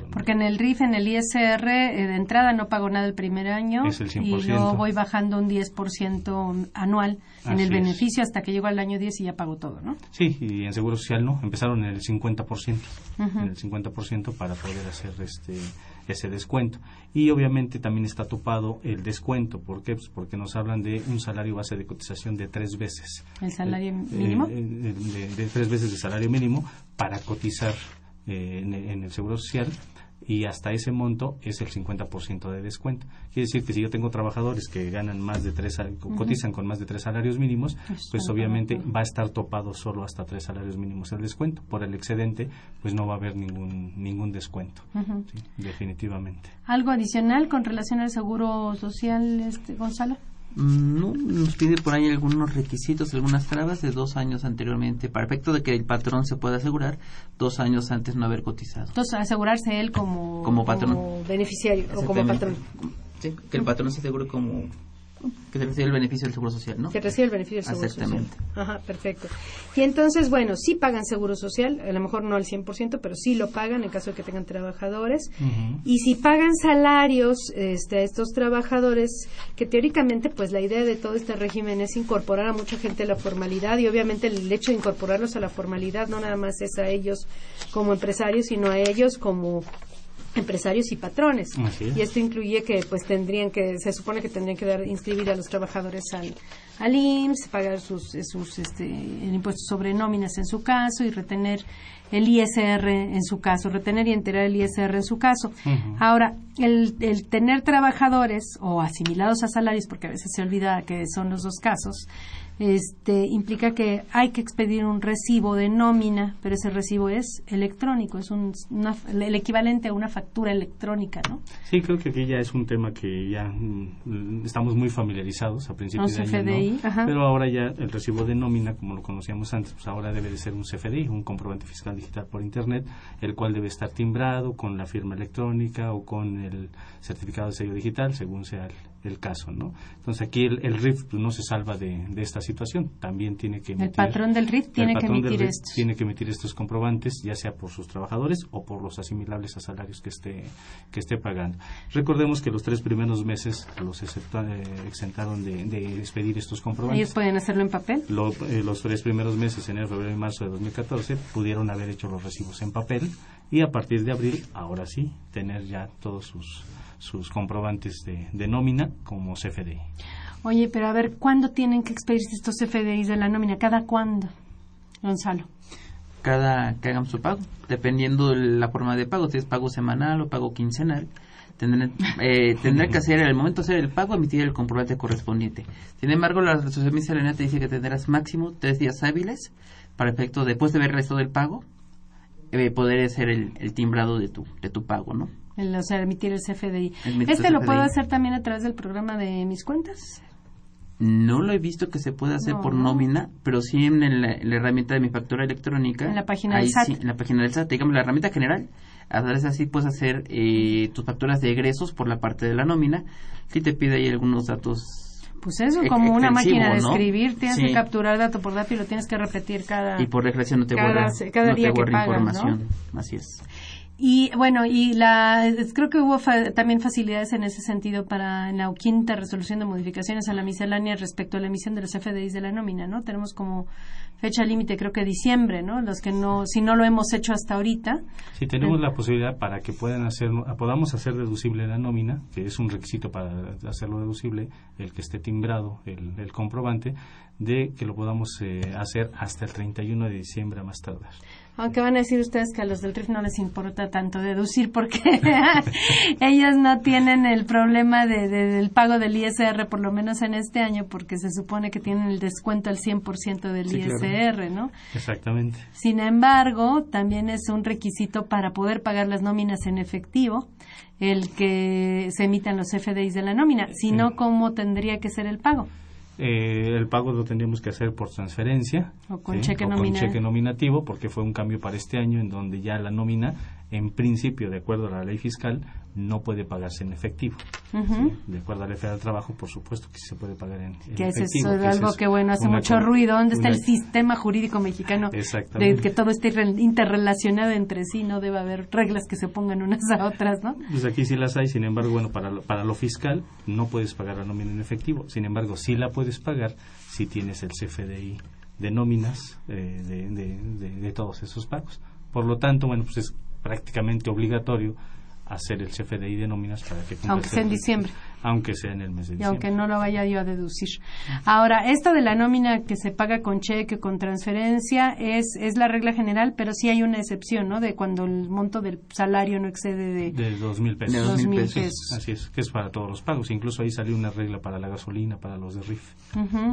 ¿no? Porque en el RIF, en el ISR, eh, de entrada no pago nada el primer año Es el y 100%. luego voy bajando un 10% anual en Así el es. beneficio hasta que llego al año 10 y ya pago todo, ¿no? Sí, y en Seguro Social no, empezaron en el 50%, Ujú. en el 50% para poder hacer este ese descuento. Y obviamente también está topado el descuento, ¿por qué? Pues porque nos hablan de un salario base de cotización de tres veces. El salario Eh, mínimo. eh, de, de- de tres veces de salario mínimo para cotizar eh, en, en el Seguro Social y hasta ese monto es el 50% de descuento. Quiere decir que si yo tengo trabajadores que ganan más de tres, cotizan con más de tres salarios mínimos, Pues obviamente va a estar topado solo hasta tres salarios mínimos el descuento. Por el excedente, pues no va a haber ningún, ningún descuento, sí, definitivamente. ¿Algo adicional con relación al seguro social, este, Gonzalo? No, nos pide por ahí algunos requisitos, algunas trabas de dos años anteriormente, para efecto de que el patrón se pueda asegurar dos años antes no haber cotizado. Entonces, asegurarse él como, Como patrón. beneficiario o como patrón. Sí, que el patrón se asegure como que se recibe el beneficio del seguro social, ¿no? Que recibe el beneficio del seguro social. Exactamente. Ajá, perfecto. Y entonces, bueno, sí pagan seguro social, a lo mejor no al 100%, pero sí lo pagan en caso de que tengan trabajadores. Y si pagan salarios este, a estos trabajadores, que teóricamente, pues la idea de todo este régimen es incorporar a mucha gente a la formalidad y obviamente el hecho de incorporarlos a la formalidad no nada más es a ellos como empresarios, sino a ellos como empresarios y patrones. Es. Y esto incluye que pues tendrían que, se supone que tendrían que dar, inscribir a los trabajadores al, al IMSS, pagar sus, sus este, el impuesto sobre nóminas en su caso y retener el ISR en su caso, retener y enterar el ISR en su caso. Ahora, el, el tener trabajadores o asimilados a salarios, porque a veces se olvida que son los dos casos, este, implica que hay que expedir un recibo de nómina, pero ese recibo es electrónico, es un, una- el equivalente a una factura electrónica, ¿no? Sí, creo que aquí ya es un tema que ya mm, estamos muy familiarizados a principios Un de año, ¿no? ajá. pero ahora ya el recibo de nómina, como lo conocíamos antes, pues ahora debe de ser un CFDI, un comprobante fiscal digital por internet, el cual debe estar timbrado con la firma electrónica o con el certificado de sello digital, según sea el, el caso, ¿no? Entonces aquí el, el RIF pues, no se salva de, de esta situación. También tiene que emitir. El patrón del RIF tiene que emitir estos. Tiene que emitir estos comprobantes, ya sea por sus trabajadores o por los asimilables a salarios que esté, que esté pagando. Recordemos que los tres primeros meses los eh, exentaron de, de, expedir estos comprobantes. ¿Ellos pueden hacerlo en papel? Eh, los tres primeros meses, enero, febrero y marzo de 2014, pudieron haber hecho los recibos en papel y a partir de abril, ahora sí, tener ya todos sus, sus comprobantes de, de nómina como CFDI. Oye, pero a ver, ¿cuándo tienen que expedirse estos CFDIs de la nómina? ¿Cada cuándo, Gonzalo? Cada que hagan su pago, dependiendo de la forma de pago, si es pago semanal o pago quincenal. Tendrán, eh, que hacer, en el momento de hacer el pago, emitir el comprobante correspondiente. Sin embargo, la Asociación Miscelánea te dice que tendrás máximo tres días hábiles para efecto, después de ver el resto del pago, eh, poder hacer el, timbrado de tu, de tu pago, ¿no? El, o sea, emitir el CFDI. ¿Este lo puedo hacer también a través del programa de mis cuentas? No lo he visto que se pueda hacer por nómina, pero sí en, la herramienta de mi factura electrónica. En la página del SAT. en la página del SAT, digamos, la herramienta general. A través así puedes hacer eh, tus facturas de egresos por la parte de la nómina. Si te pide ahí algunos datos pues eso, como una máquina de escribir, tienes que capturar dato por dato y lo tienes que repetir cada... Y por regreso no te cada, cada día que pagas, información. Así es. Y bueno, y la creo que hubo también facilidades en ese sentido para la quinta resolución de modificaciones a la miscelánea respecto a la emisión de los FDIs de la nómina, ¿no? Tenemos como fecha límite creo que diciembre, ¿no? Los que no si no lo hemos hecho hasta ahorita. Sí, tenemos la posibilidad para que puedan hacer podamos hacer deducible la nómina, que es un requisito para hacerlo deducible, el que esté timbrado el, el comprobante de que lo podamos eh, hacer hasta el 31 de diciembre a más tardar. Aunque van a decir ustedes que a los del RIF no les importa tanto deducir porque ellos no tienen el problema de, del pago del ISR, por lo menos en este año, porque se supone que tienen el descuento al 100% del ISR, ¿no? Exactamente. Sin embargo, también es un requisito para poder pagar las nóminas en efectivo el que se emitan los FDIs de la nómina, si no, ¿cómo tendría que ser el pago? Eh, el pago lo tendríamos que hacer por transferencia o con, cheque, cheque nominativo porque fue un cambio para este año en donde ya la nómina en principio de acuerdo a la ley fiscal no puede pagarse en efectivo. De acuerdo a la ley federal del trabajo por supuesto que sí se puede pagar en, que Es eso, algo que bueno hace mucho ruido. Dónde está el sistema jurídico mexicano de que todo esté interrelacionado entre sí no debe haber reglas que se pongan unas a otras no pues aquí sí las hay sin embargo bueno para lo, para lo fiscal no puedes pagar la nómina en efectivo. Sin embargo sí la puedes pagar si tienes el CFDI de nóminas eh, de, todos esos pagos. Por lo tanto, bueno, pues es prácticamente obligatorio hacer el CFDI de nóminas para que aunque sea en diciembre aunque sea en el mes de diciembre. y aunque no lo vaya yo a deducir. Ahora esto de la nómina que se paga con cheque con transferencia es es la regla general pero sí hay una excepción no de cuando el monto del salario no excede de de dos mil pesos, de dos mil pesos. así es que es para todos los pagos. Incluso ahí salió una regla para la gasolina para los de RIF.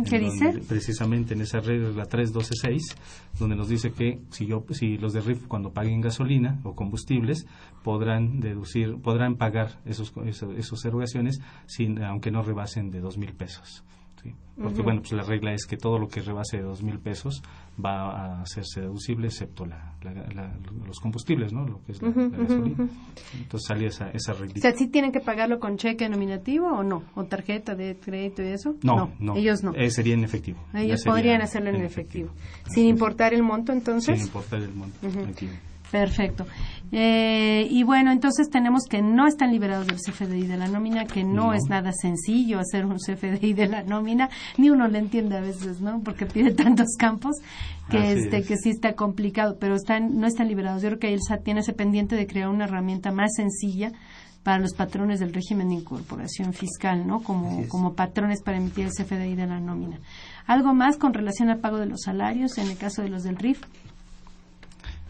¿qué dice? precisamente en esa regla la 3126 donde nos dice que si yo si los de RIF cuando paguen gasolina o combustibles podrán deducir, podrán pagar esos, esos, erogaciones sin, aunque no rebasen de dos mil pesos. Porque, bueno, pues la regla es que todo lo que rebase de dos mil pesos va a hacerse deducible, excepto la, los combustibles, ¿no? Lo que es la, gasolina. Entonces salía esa, esa regla. O sea, ¿sí tienen que pagarlo con cheque nominativo o no? ¿O tarjeta de crédito y eso? No, no. ellos no. Eh, sería en efectivo. Ellos podrían hacerlo en, efectivo. Sin importar el monto, entonces. Sin importar el monto. Perfecto. Eh, y bueno, entonces tenemos que no están liberados del CFDI de la nómina, que no, es nada sencillo hacer un CFDI de la nómina, ni uno le entiende a veces, ¿no? Porque pide tantos campos que este que sí está complicado, pero están no están liberados. Yo creo que el SAT tiene ese pendiente de crear una herramienta más sencilla para los patrones del régimen de incorporación fiscal, ¿no? Como, como patrones para emitir el CFDI de la nómina. ¿Algo más con relación al pago de los salarios en el caso de los del RIF?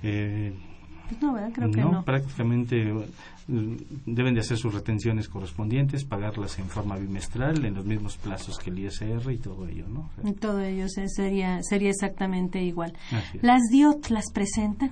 Eh, no, Creo que no. prácticamente mm, deben de hacer sus retenciones correspondientes, pagarlas en forma bimestral, en los mismos plazos que el ISR y todo ello, ¿no? Todo ello sería, sería exactamente igual. ¿Las DIOT las presentan?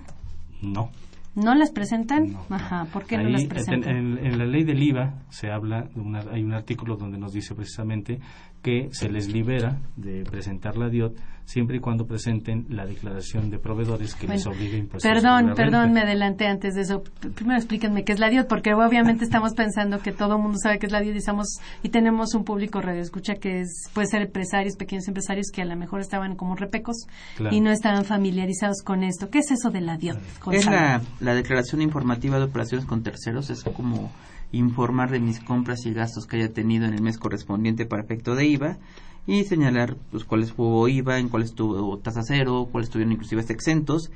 No. ¿No las presentan? Ajá, ¿por qué no las presentan? En, la ley del IVA se habla, hay un artículo donde nos dice precisamente que se les libera de presentar la DIOT siempre y cuando presenten la declaración de proveedores que les obligue a impuestos. Perdón, perdón, me adelanté antes de eso. Primero explíquenme qué es la DIOT, porque obviamente estamos pensando que todo el mundo sabe qué es la DIOT y, y tenemos un público radio escucha que es, puede ser empresarios, pequeños empresarios que a lo mejor estaban como repecos y no estaban familiarizados con esto. ¿Qué es eso de la DIOT? Es la, la declaración informativa de operaciones con terceros, es como informar de mis compras y gastos que haya tenido en el mes correspondiente para efecto de IVA y señalar pues cuáles hubo IVA, en cuáles tuvo tasa cero, cuáles estuvieron inclusive exentos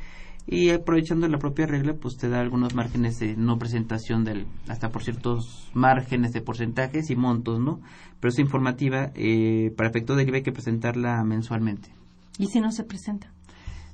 y aprovechando la propia regla pues te da algunos márgenes de no presentación del hasta por ciertos márgenes de porcentajes y montos, ¿no? Pero esta informativa eh, para efecto de IVA hay que presentarla mensualmente. ¿Y si no se presenta?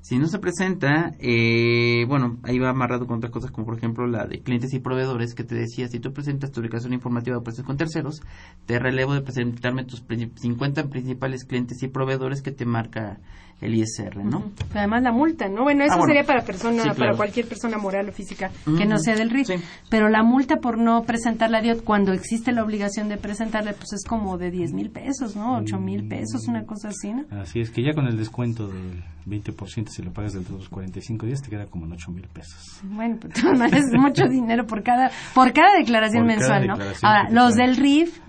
Si no se presenta, eh, bueno, ahí va amarrado con otras cosas, como por ejemplo la de clientes y proveedores, que te decía, si tú presentas tu ubicación informativa de precios con terceros, te relevo de presentarme tus 50 principales clientes y proveedores que te marca el ISR, ¿no? Además la multa, ¿no? Bueno, eso ah, sería para persona, para cualquier persona moral o física que no sea del RIF. Pero la multa por no presentar la DIOT cuando existe la obligación de presentarla, pues es como de 10 mil pesos, ¿no? 8 mil pesos, una cosa así, ¿no? Así es que ya con el descuento del 20%, si lo pagas dentro de los 45 días, te queda como en 8 mil pesos. Bueno, pues es mucho dinero por cada, por cada declaración mensual, ¿no? Ahora, los del RIF,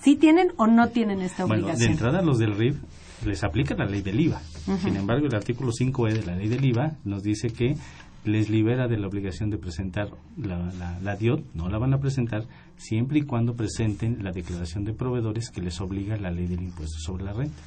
¿sí tienen o no tienen esta obligación? Bueno, de entrada los del RIF les aplica la ley del IVA. Sin embargo, el artículo 5E de la ley del IVA nos dice que les libera de la obligación de presentar la, la, DIOT, no la van a presentar siempre y cuando presenten la declaración de proveedores que les obliga la ley del impuesto sobre la renta.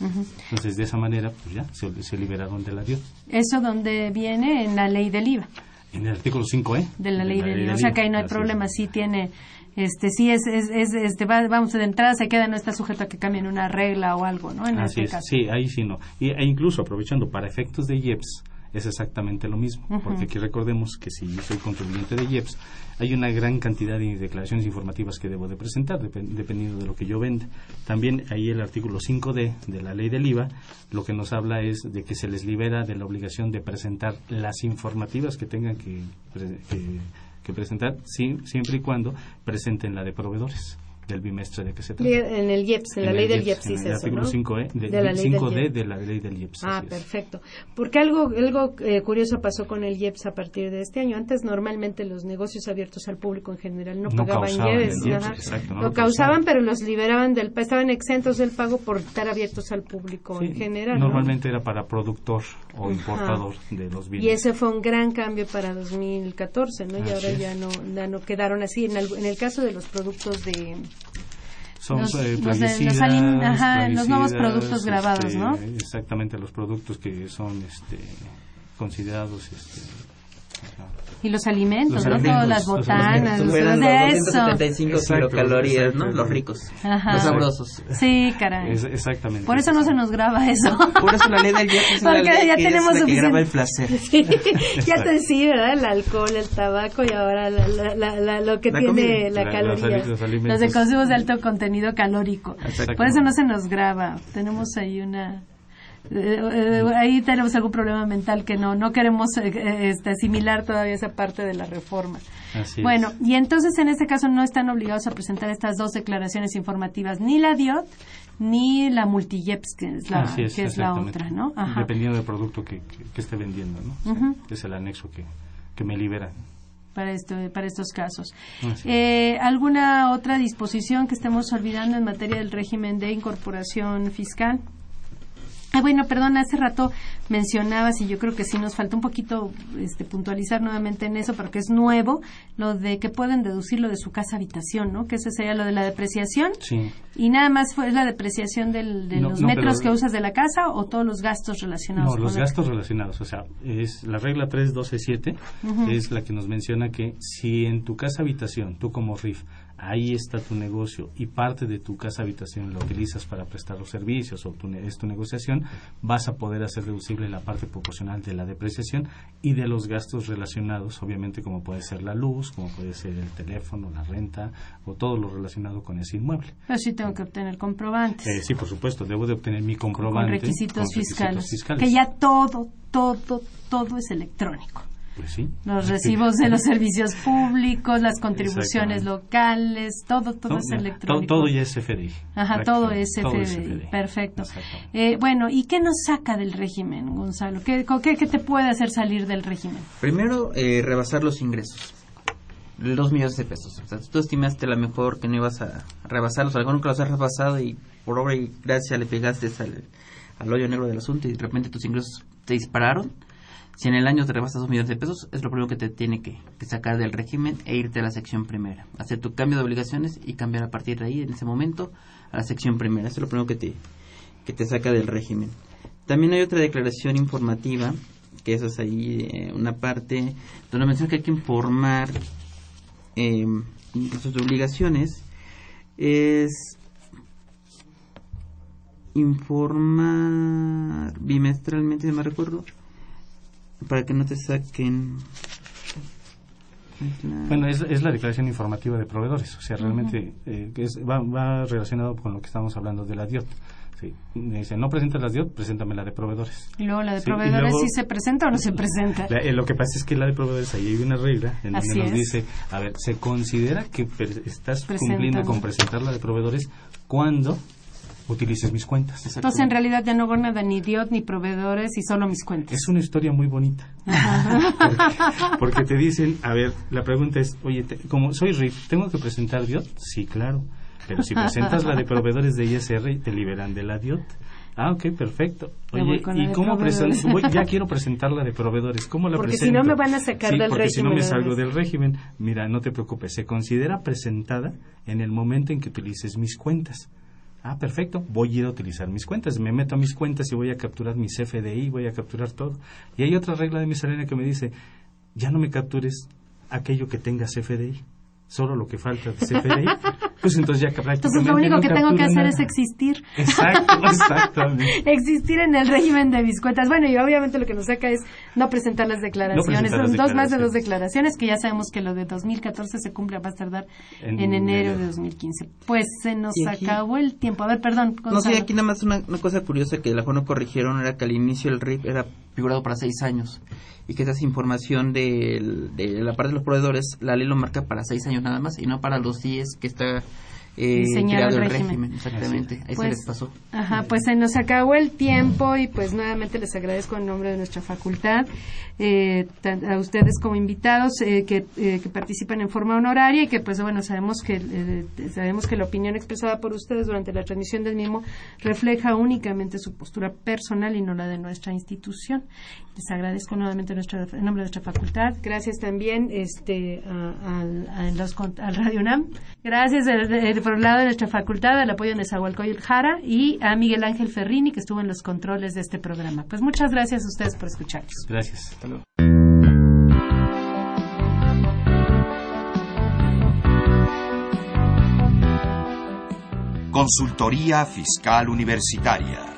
Entonces, de esa manera, pues ya se, liberaron de la DIOT. ¿Eso donde viene? En la ley del IVA. En el artículo 5E. De la ley, del, IVA. O sea que ahí no hay problema, sí tiene este sí es, es, este vamos de entrada se queda no está sujeto a que cambien una regla o algo no en Así este sí ahí sí no. Y, e incluso aprovechando para efectos de IEPS es exactamente lo mismo porque aquí recordemos que si yo soy contribuyente de IEPS hay una gran cantidad de declaraciones informativas que debo de presentar dependiendo de lo que yo venda también ahí el artículo 5D de la ley del IVA lo que nos habla es de que se les libera de la obligación de presentar las informativas que tengan que, que que presentar siempre y cuando presenten la de proveedores del bimestre de que se trata. En el IEPS, en, la ley del IEPS, en el artículo 5E, de, la ley 5D de la ley del IEPS. Ah, perfecto. Porque algo, algo eh, curioso pasó con el IEPS a partir de este año. Antes normalmente los negocios abiertos al público en general no, pagaban IEPS. lo, causaban, pero los liberaban del estaban exentos del pago por estar abiertos al público en general. Normalmente era para productor o importador de los bienes. Y ese fue un gran cambio para 2014, ¿no? Y ahora ya no, ya no quedaron así. En en el caso de los productos de son los, eh, los, nuevos productos grabados, este, ¿no? Exactamente, los productos que son este, considerados este, y los alimentos, ¿no? Todas las botanas, los, los, de eso. 275 kilocalorías, ¿no? Los ricos, los sabrosos. Sí, caray. exactamente. Por eso no se nos graba eso. Por eso la ley del día es Porque ley ya que tenemos es la que graba el placer. Sí, ya te sí, ¿verdad? El alcohol, el tabaco y ahora la, la, lo que tiene la, caloría. Los, los de consumos de alto contenido calórico. Por eso no se nos graba. Tenemos ahí una eh, eh, ahí tenemos algún problema mental que no no queremos eh, este, asimilar todavía esa parte de la reforma. bueno, y entonces en este caso no están obligados a presentar estas dos declaraciones informativas, ni la DIOT ni la Multijeps, que es la, que es la otra, ¿no? Dependiendo del producto que, que, esté vendiendo, ¿no? es el anexo que, que me libera para, esto, para estos casos. ¿Alguna otra disposición que estemos olvidando en materia del régimen de incorporación fiscal? Ah, bueno, perdón, hace rato mencionabas y yo creo que sí nos falta un poquito este, puntualizar nuevamente en eso, porque es nuevo, lo de que pueden deducirlo de su casa habitación, ¿no? Que ese sería lo de la depreciación. Sí. Y nada más fue la depreciación de los metros que usas de la casa o todos los gastos relacionados. No, los gastos relacionados, o sea, es la regla 3.12.7 es la que nos menciona que si en tu casa habitación, tú como RIF, ahí está tu negocio y parte de tu casa habitación la utilizas para prestar los servicios o tu, es tu negociación, vas a poder hacer deducible la parte proporcional de la depreciación y de los gastos relacionados, obviamente como puede ser la luz, como puede ser el teléfono, la renta o todo lo relacionado con ese inmueble. Pero sí tengo que obtener comprobantes. Eh, sí, por supuesto, debo de obtener mi comprobante. Con requisitos, fiscales, Que ya todo, todo, todo es electrónico. Pues sí. Los recibos de los servicios públicos, las contribuciones locales, todo, todo es electrónico. Todo, ya es FDI. Ajá, todo es FDI. Perfecto. Eh, bueno, ¿y qué nos saca del régimen, Gonzalo? ¿Qué, qué, te puede hacer salir del régimen? Primero, eh, rebasar los ingresos. Dos millones de pesos. O sea, tú estimaste a lo mejor que no ibas a rebasarlos, algunos que los has rebasado y por obra y gracia le pegaste al, al hoyo negro del asunto y de repente tus ingresos te dispararon si en el año te rebasas dos millones de pesos, es lo primero que te tiene que, sacar del régimen e irte a la sección primera. Hacer tu cambio de obligaciones y cambiar a partir de ahí, en ese momento, a la sección primera. Eso es lo primero que te, que te saca del régimen. También hay otra declaración informativa, que eso es ahí eh, una parte donde menciona que hay que informar eh, sus obligaciones. Es informar bimestralmente, si me recuerdo, para que no te saquen bueno, es, es, la declaración informativa de proveedores, o sea, realmente eh, va, relacionado con lo que estamos hablando de la DIOT. Sí. Me dice, no presentas la DIOT, preséntame la de proveedores. Y luego la de proveedores, ¿sí se presenta o no se presenta? Eh, lo que pasa es que la de proveedores, ahí hay una regla en donde nos dice, a ver, se considera que estás cumpliendo con presentar la de proveedores cuando utilices mis cuentas. Entonces, en realidad ya no nada, ni DIOT, ni proveedores, y solo mis cuentas. Es una historia muy bonita. porque, te dicen, a ver, la pregunta es, oye, como soy RIF, ¿tengo que presentar DIOT? Sí, claro. Pero si presentas la de proveedores de ISR, te liberan de la DIOT. Ah, ok, perfecto. Oye, ¿y cómo presento? ya quiero presentar la de proveedores. ¿Cómo la porque presento? Porque si no me van a sacar del porque régimen. si no me salgo del régimen. Mira, no te preocupes. Se considera presentada en el momento en que utilices mis cuentas. Ah, perfecto, voy a ir a utilizar mis cuentas, me meto a mis cuentas y voy a capturar mis FDI, voy a capturar todo. Y hay otra regla de miscelánea que me dice, ya no me captures aquello que tenga FDI solo lo que falta de CFDI, pues entonces ya prácticamente Entonces lo único que tengo que hacer es existir. Exacto, exactamente. existir en el régimen de mis cuentas. Bueno, y obviamente lo que nos saca es no presentar las declaraciones. Son dos más de dos declaraciones que ya sabemos que lo de 2014 se cumple a más tardar en, enero de 2015. Pues se nos acabó el tiempo. A ver, perdón. No sé, aquí nada más una, cosa curiosa que la no corrigieron era que al inicio el RIP era figurado para seis años y que esa información de, de la parte de los proveedores, la ley lo marca para seis años nada más y no para los 10 que está eh, el régimen. Exactamente, ahí se pues, les pasó. Ajá, pues se nos acabó el tiempo y pues nuevamente les agradezco en nombre de nuestra facultad eh, a ustedes como invitados eh, que, eh, que, participan en forma honoraria y que pues bueno sabemos que eh, sabemos que la opinión expresada por ustedes durante la transmisión del mismo refleja únicamente su postura personal y no la de nuestra institución. Les agradezco nuevamente nuestra, en nombre de nuestra facultad. Gracias también este a, al Radio UNAM. Gracias por el lado de nuestra facultad, al apoyo de Nezahualcóyotl Jara y a Miguel Ángel Ferrini, que estuvo en los controles de este programa. Pues muchas gracias a ustedes por escucharnos. Gracias. Consultoría Fiscal Universitaria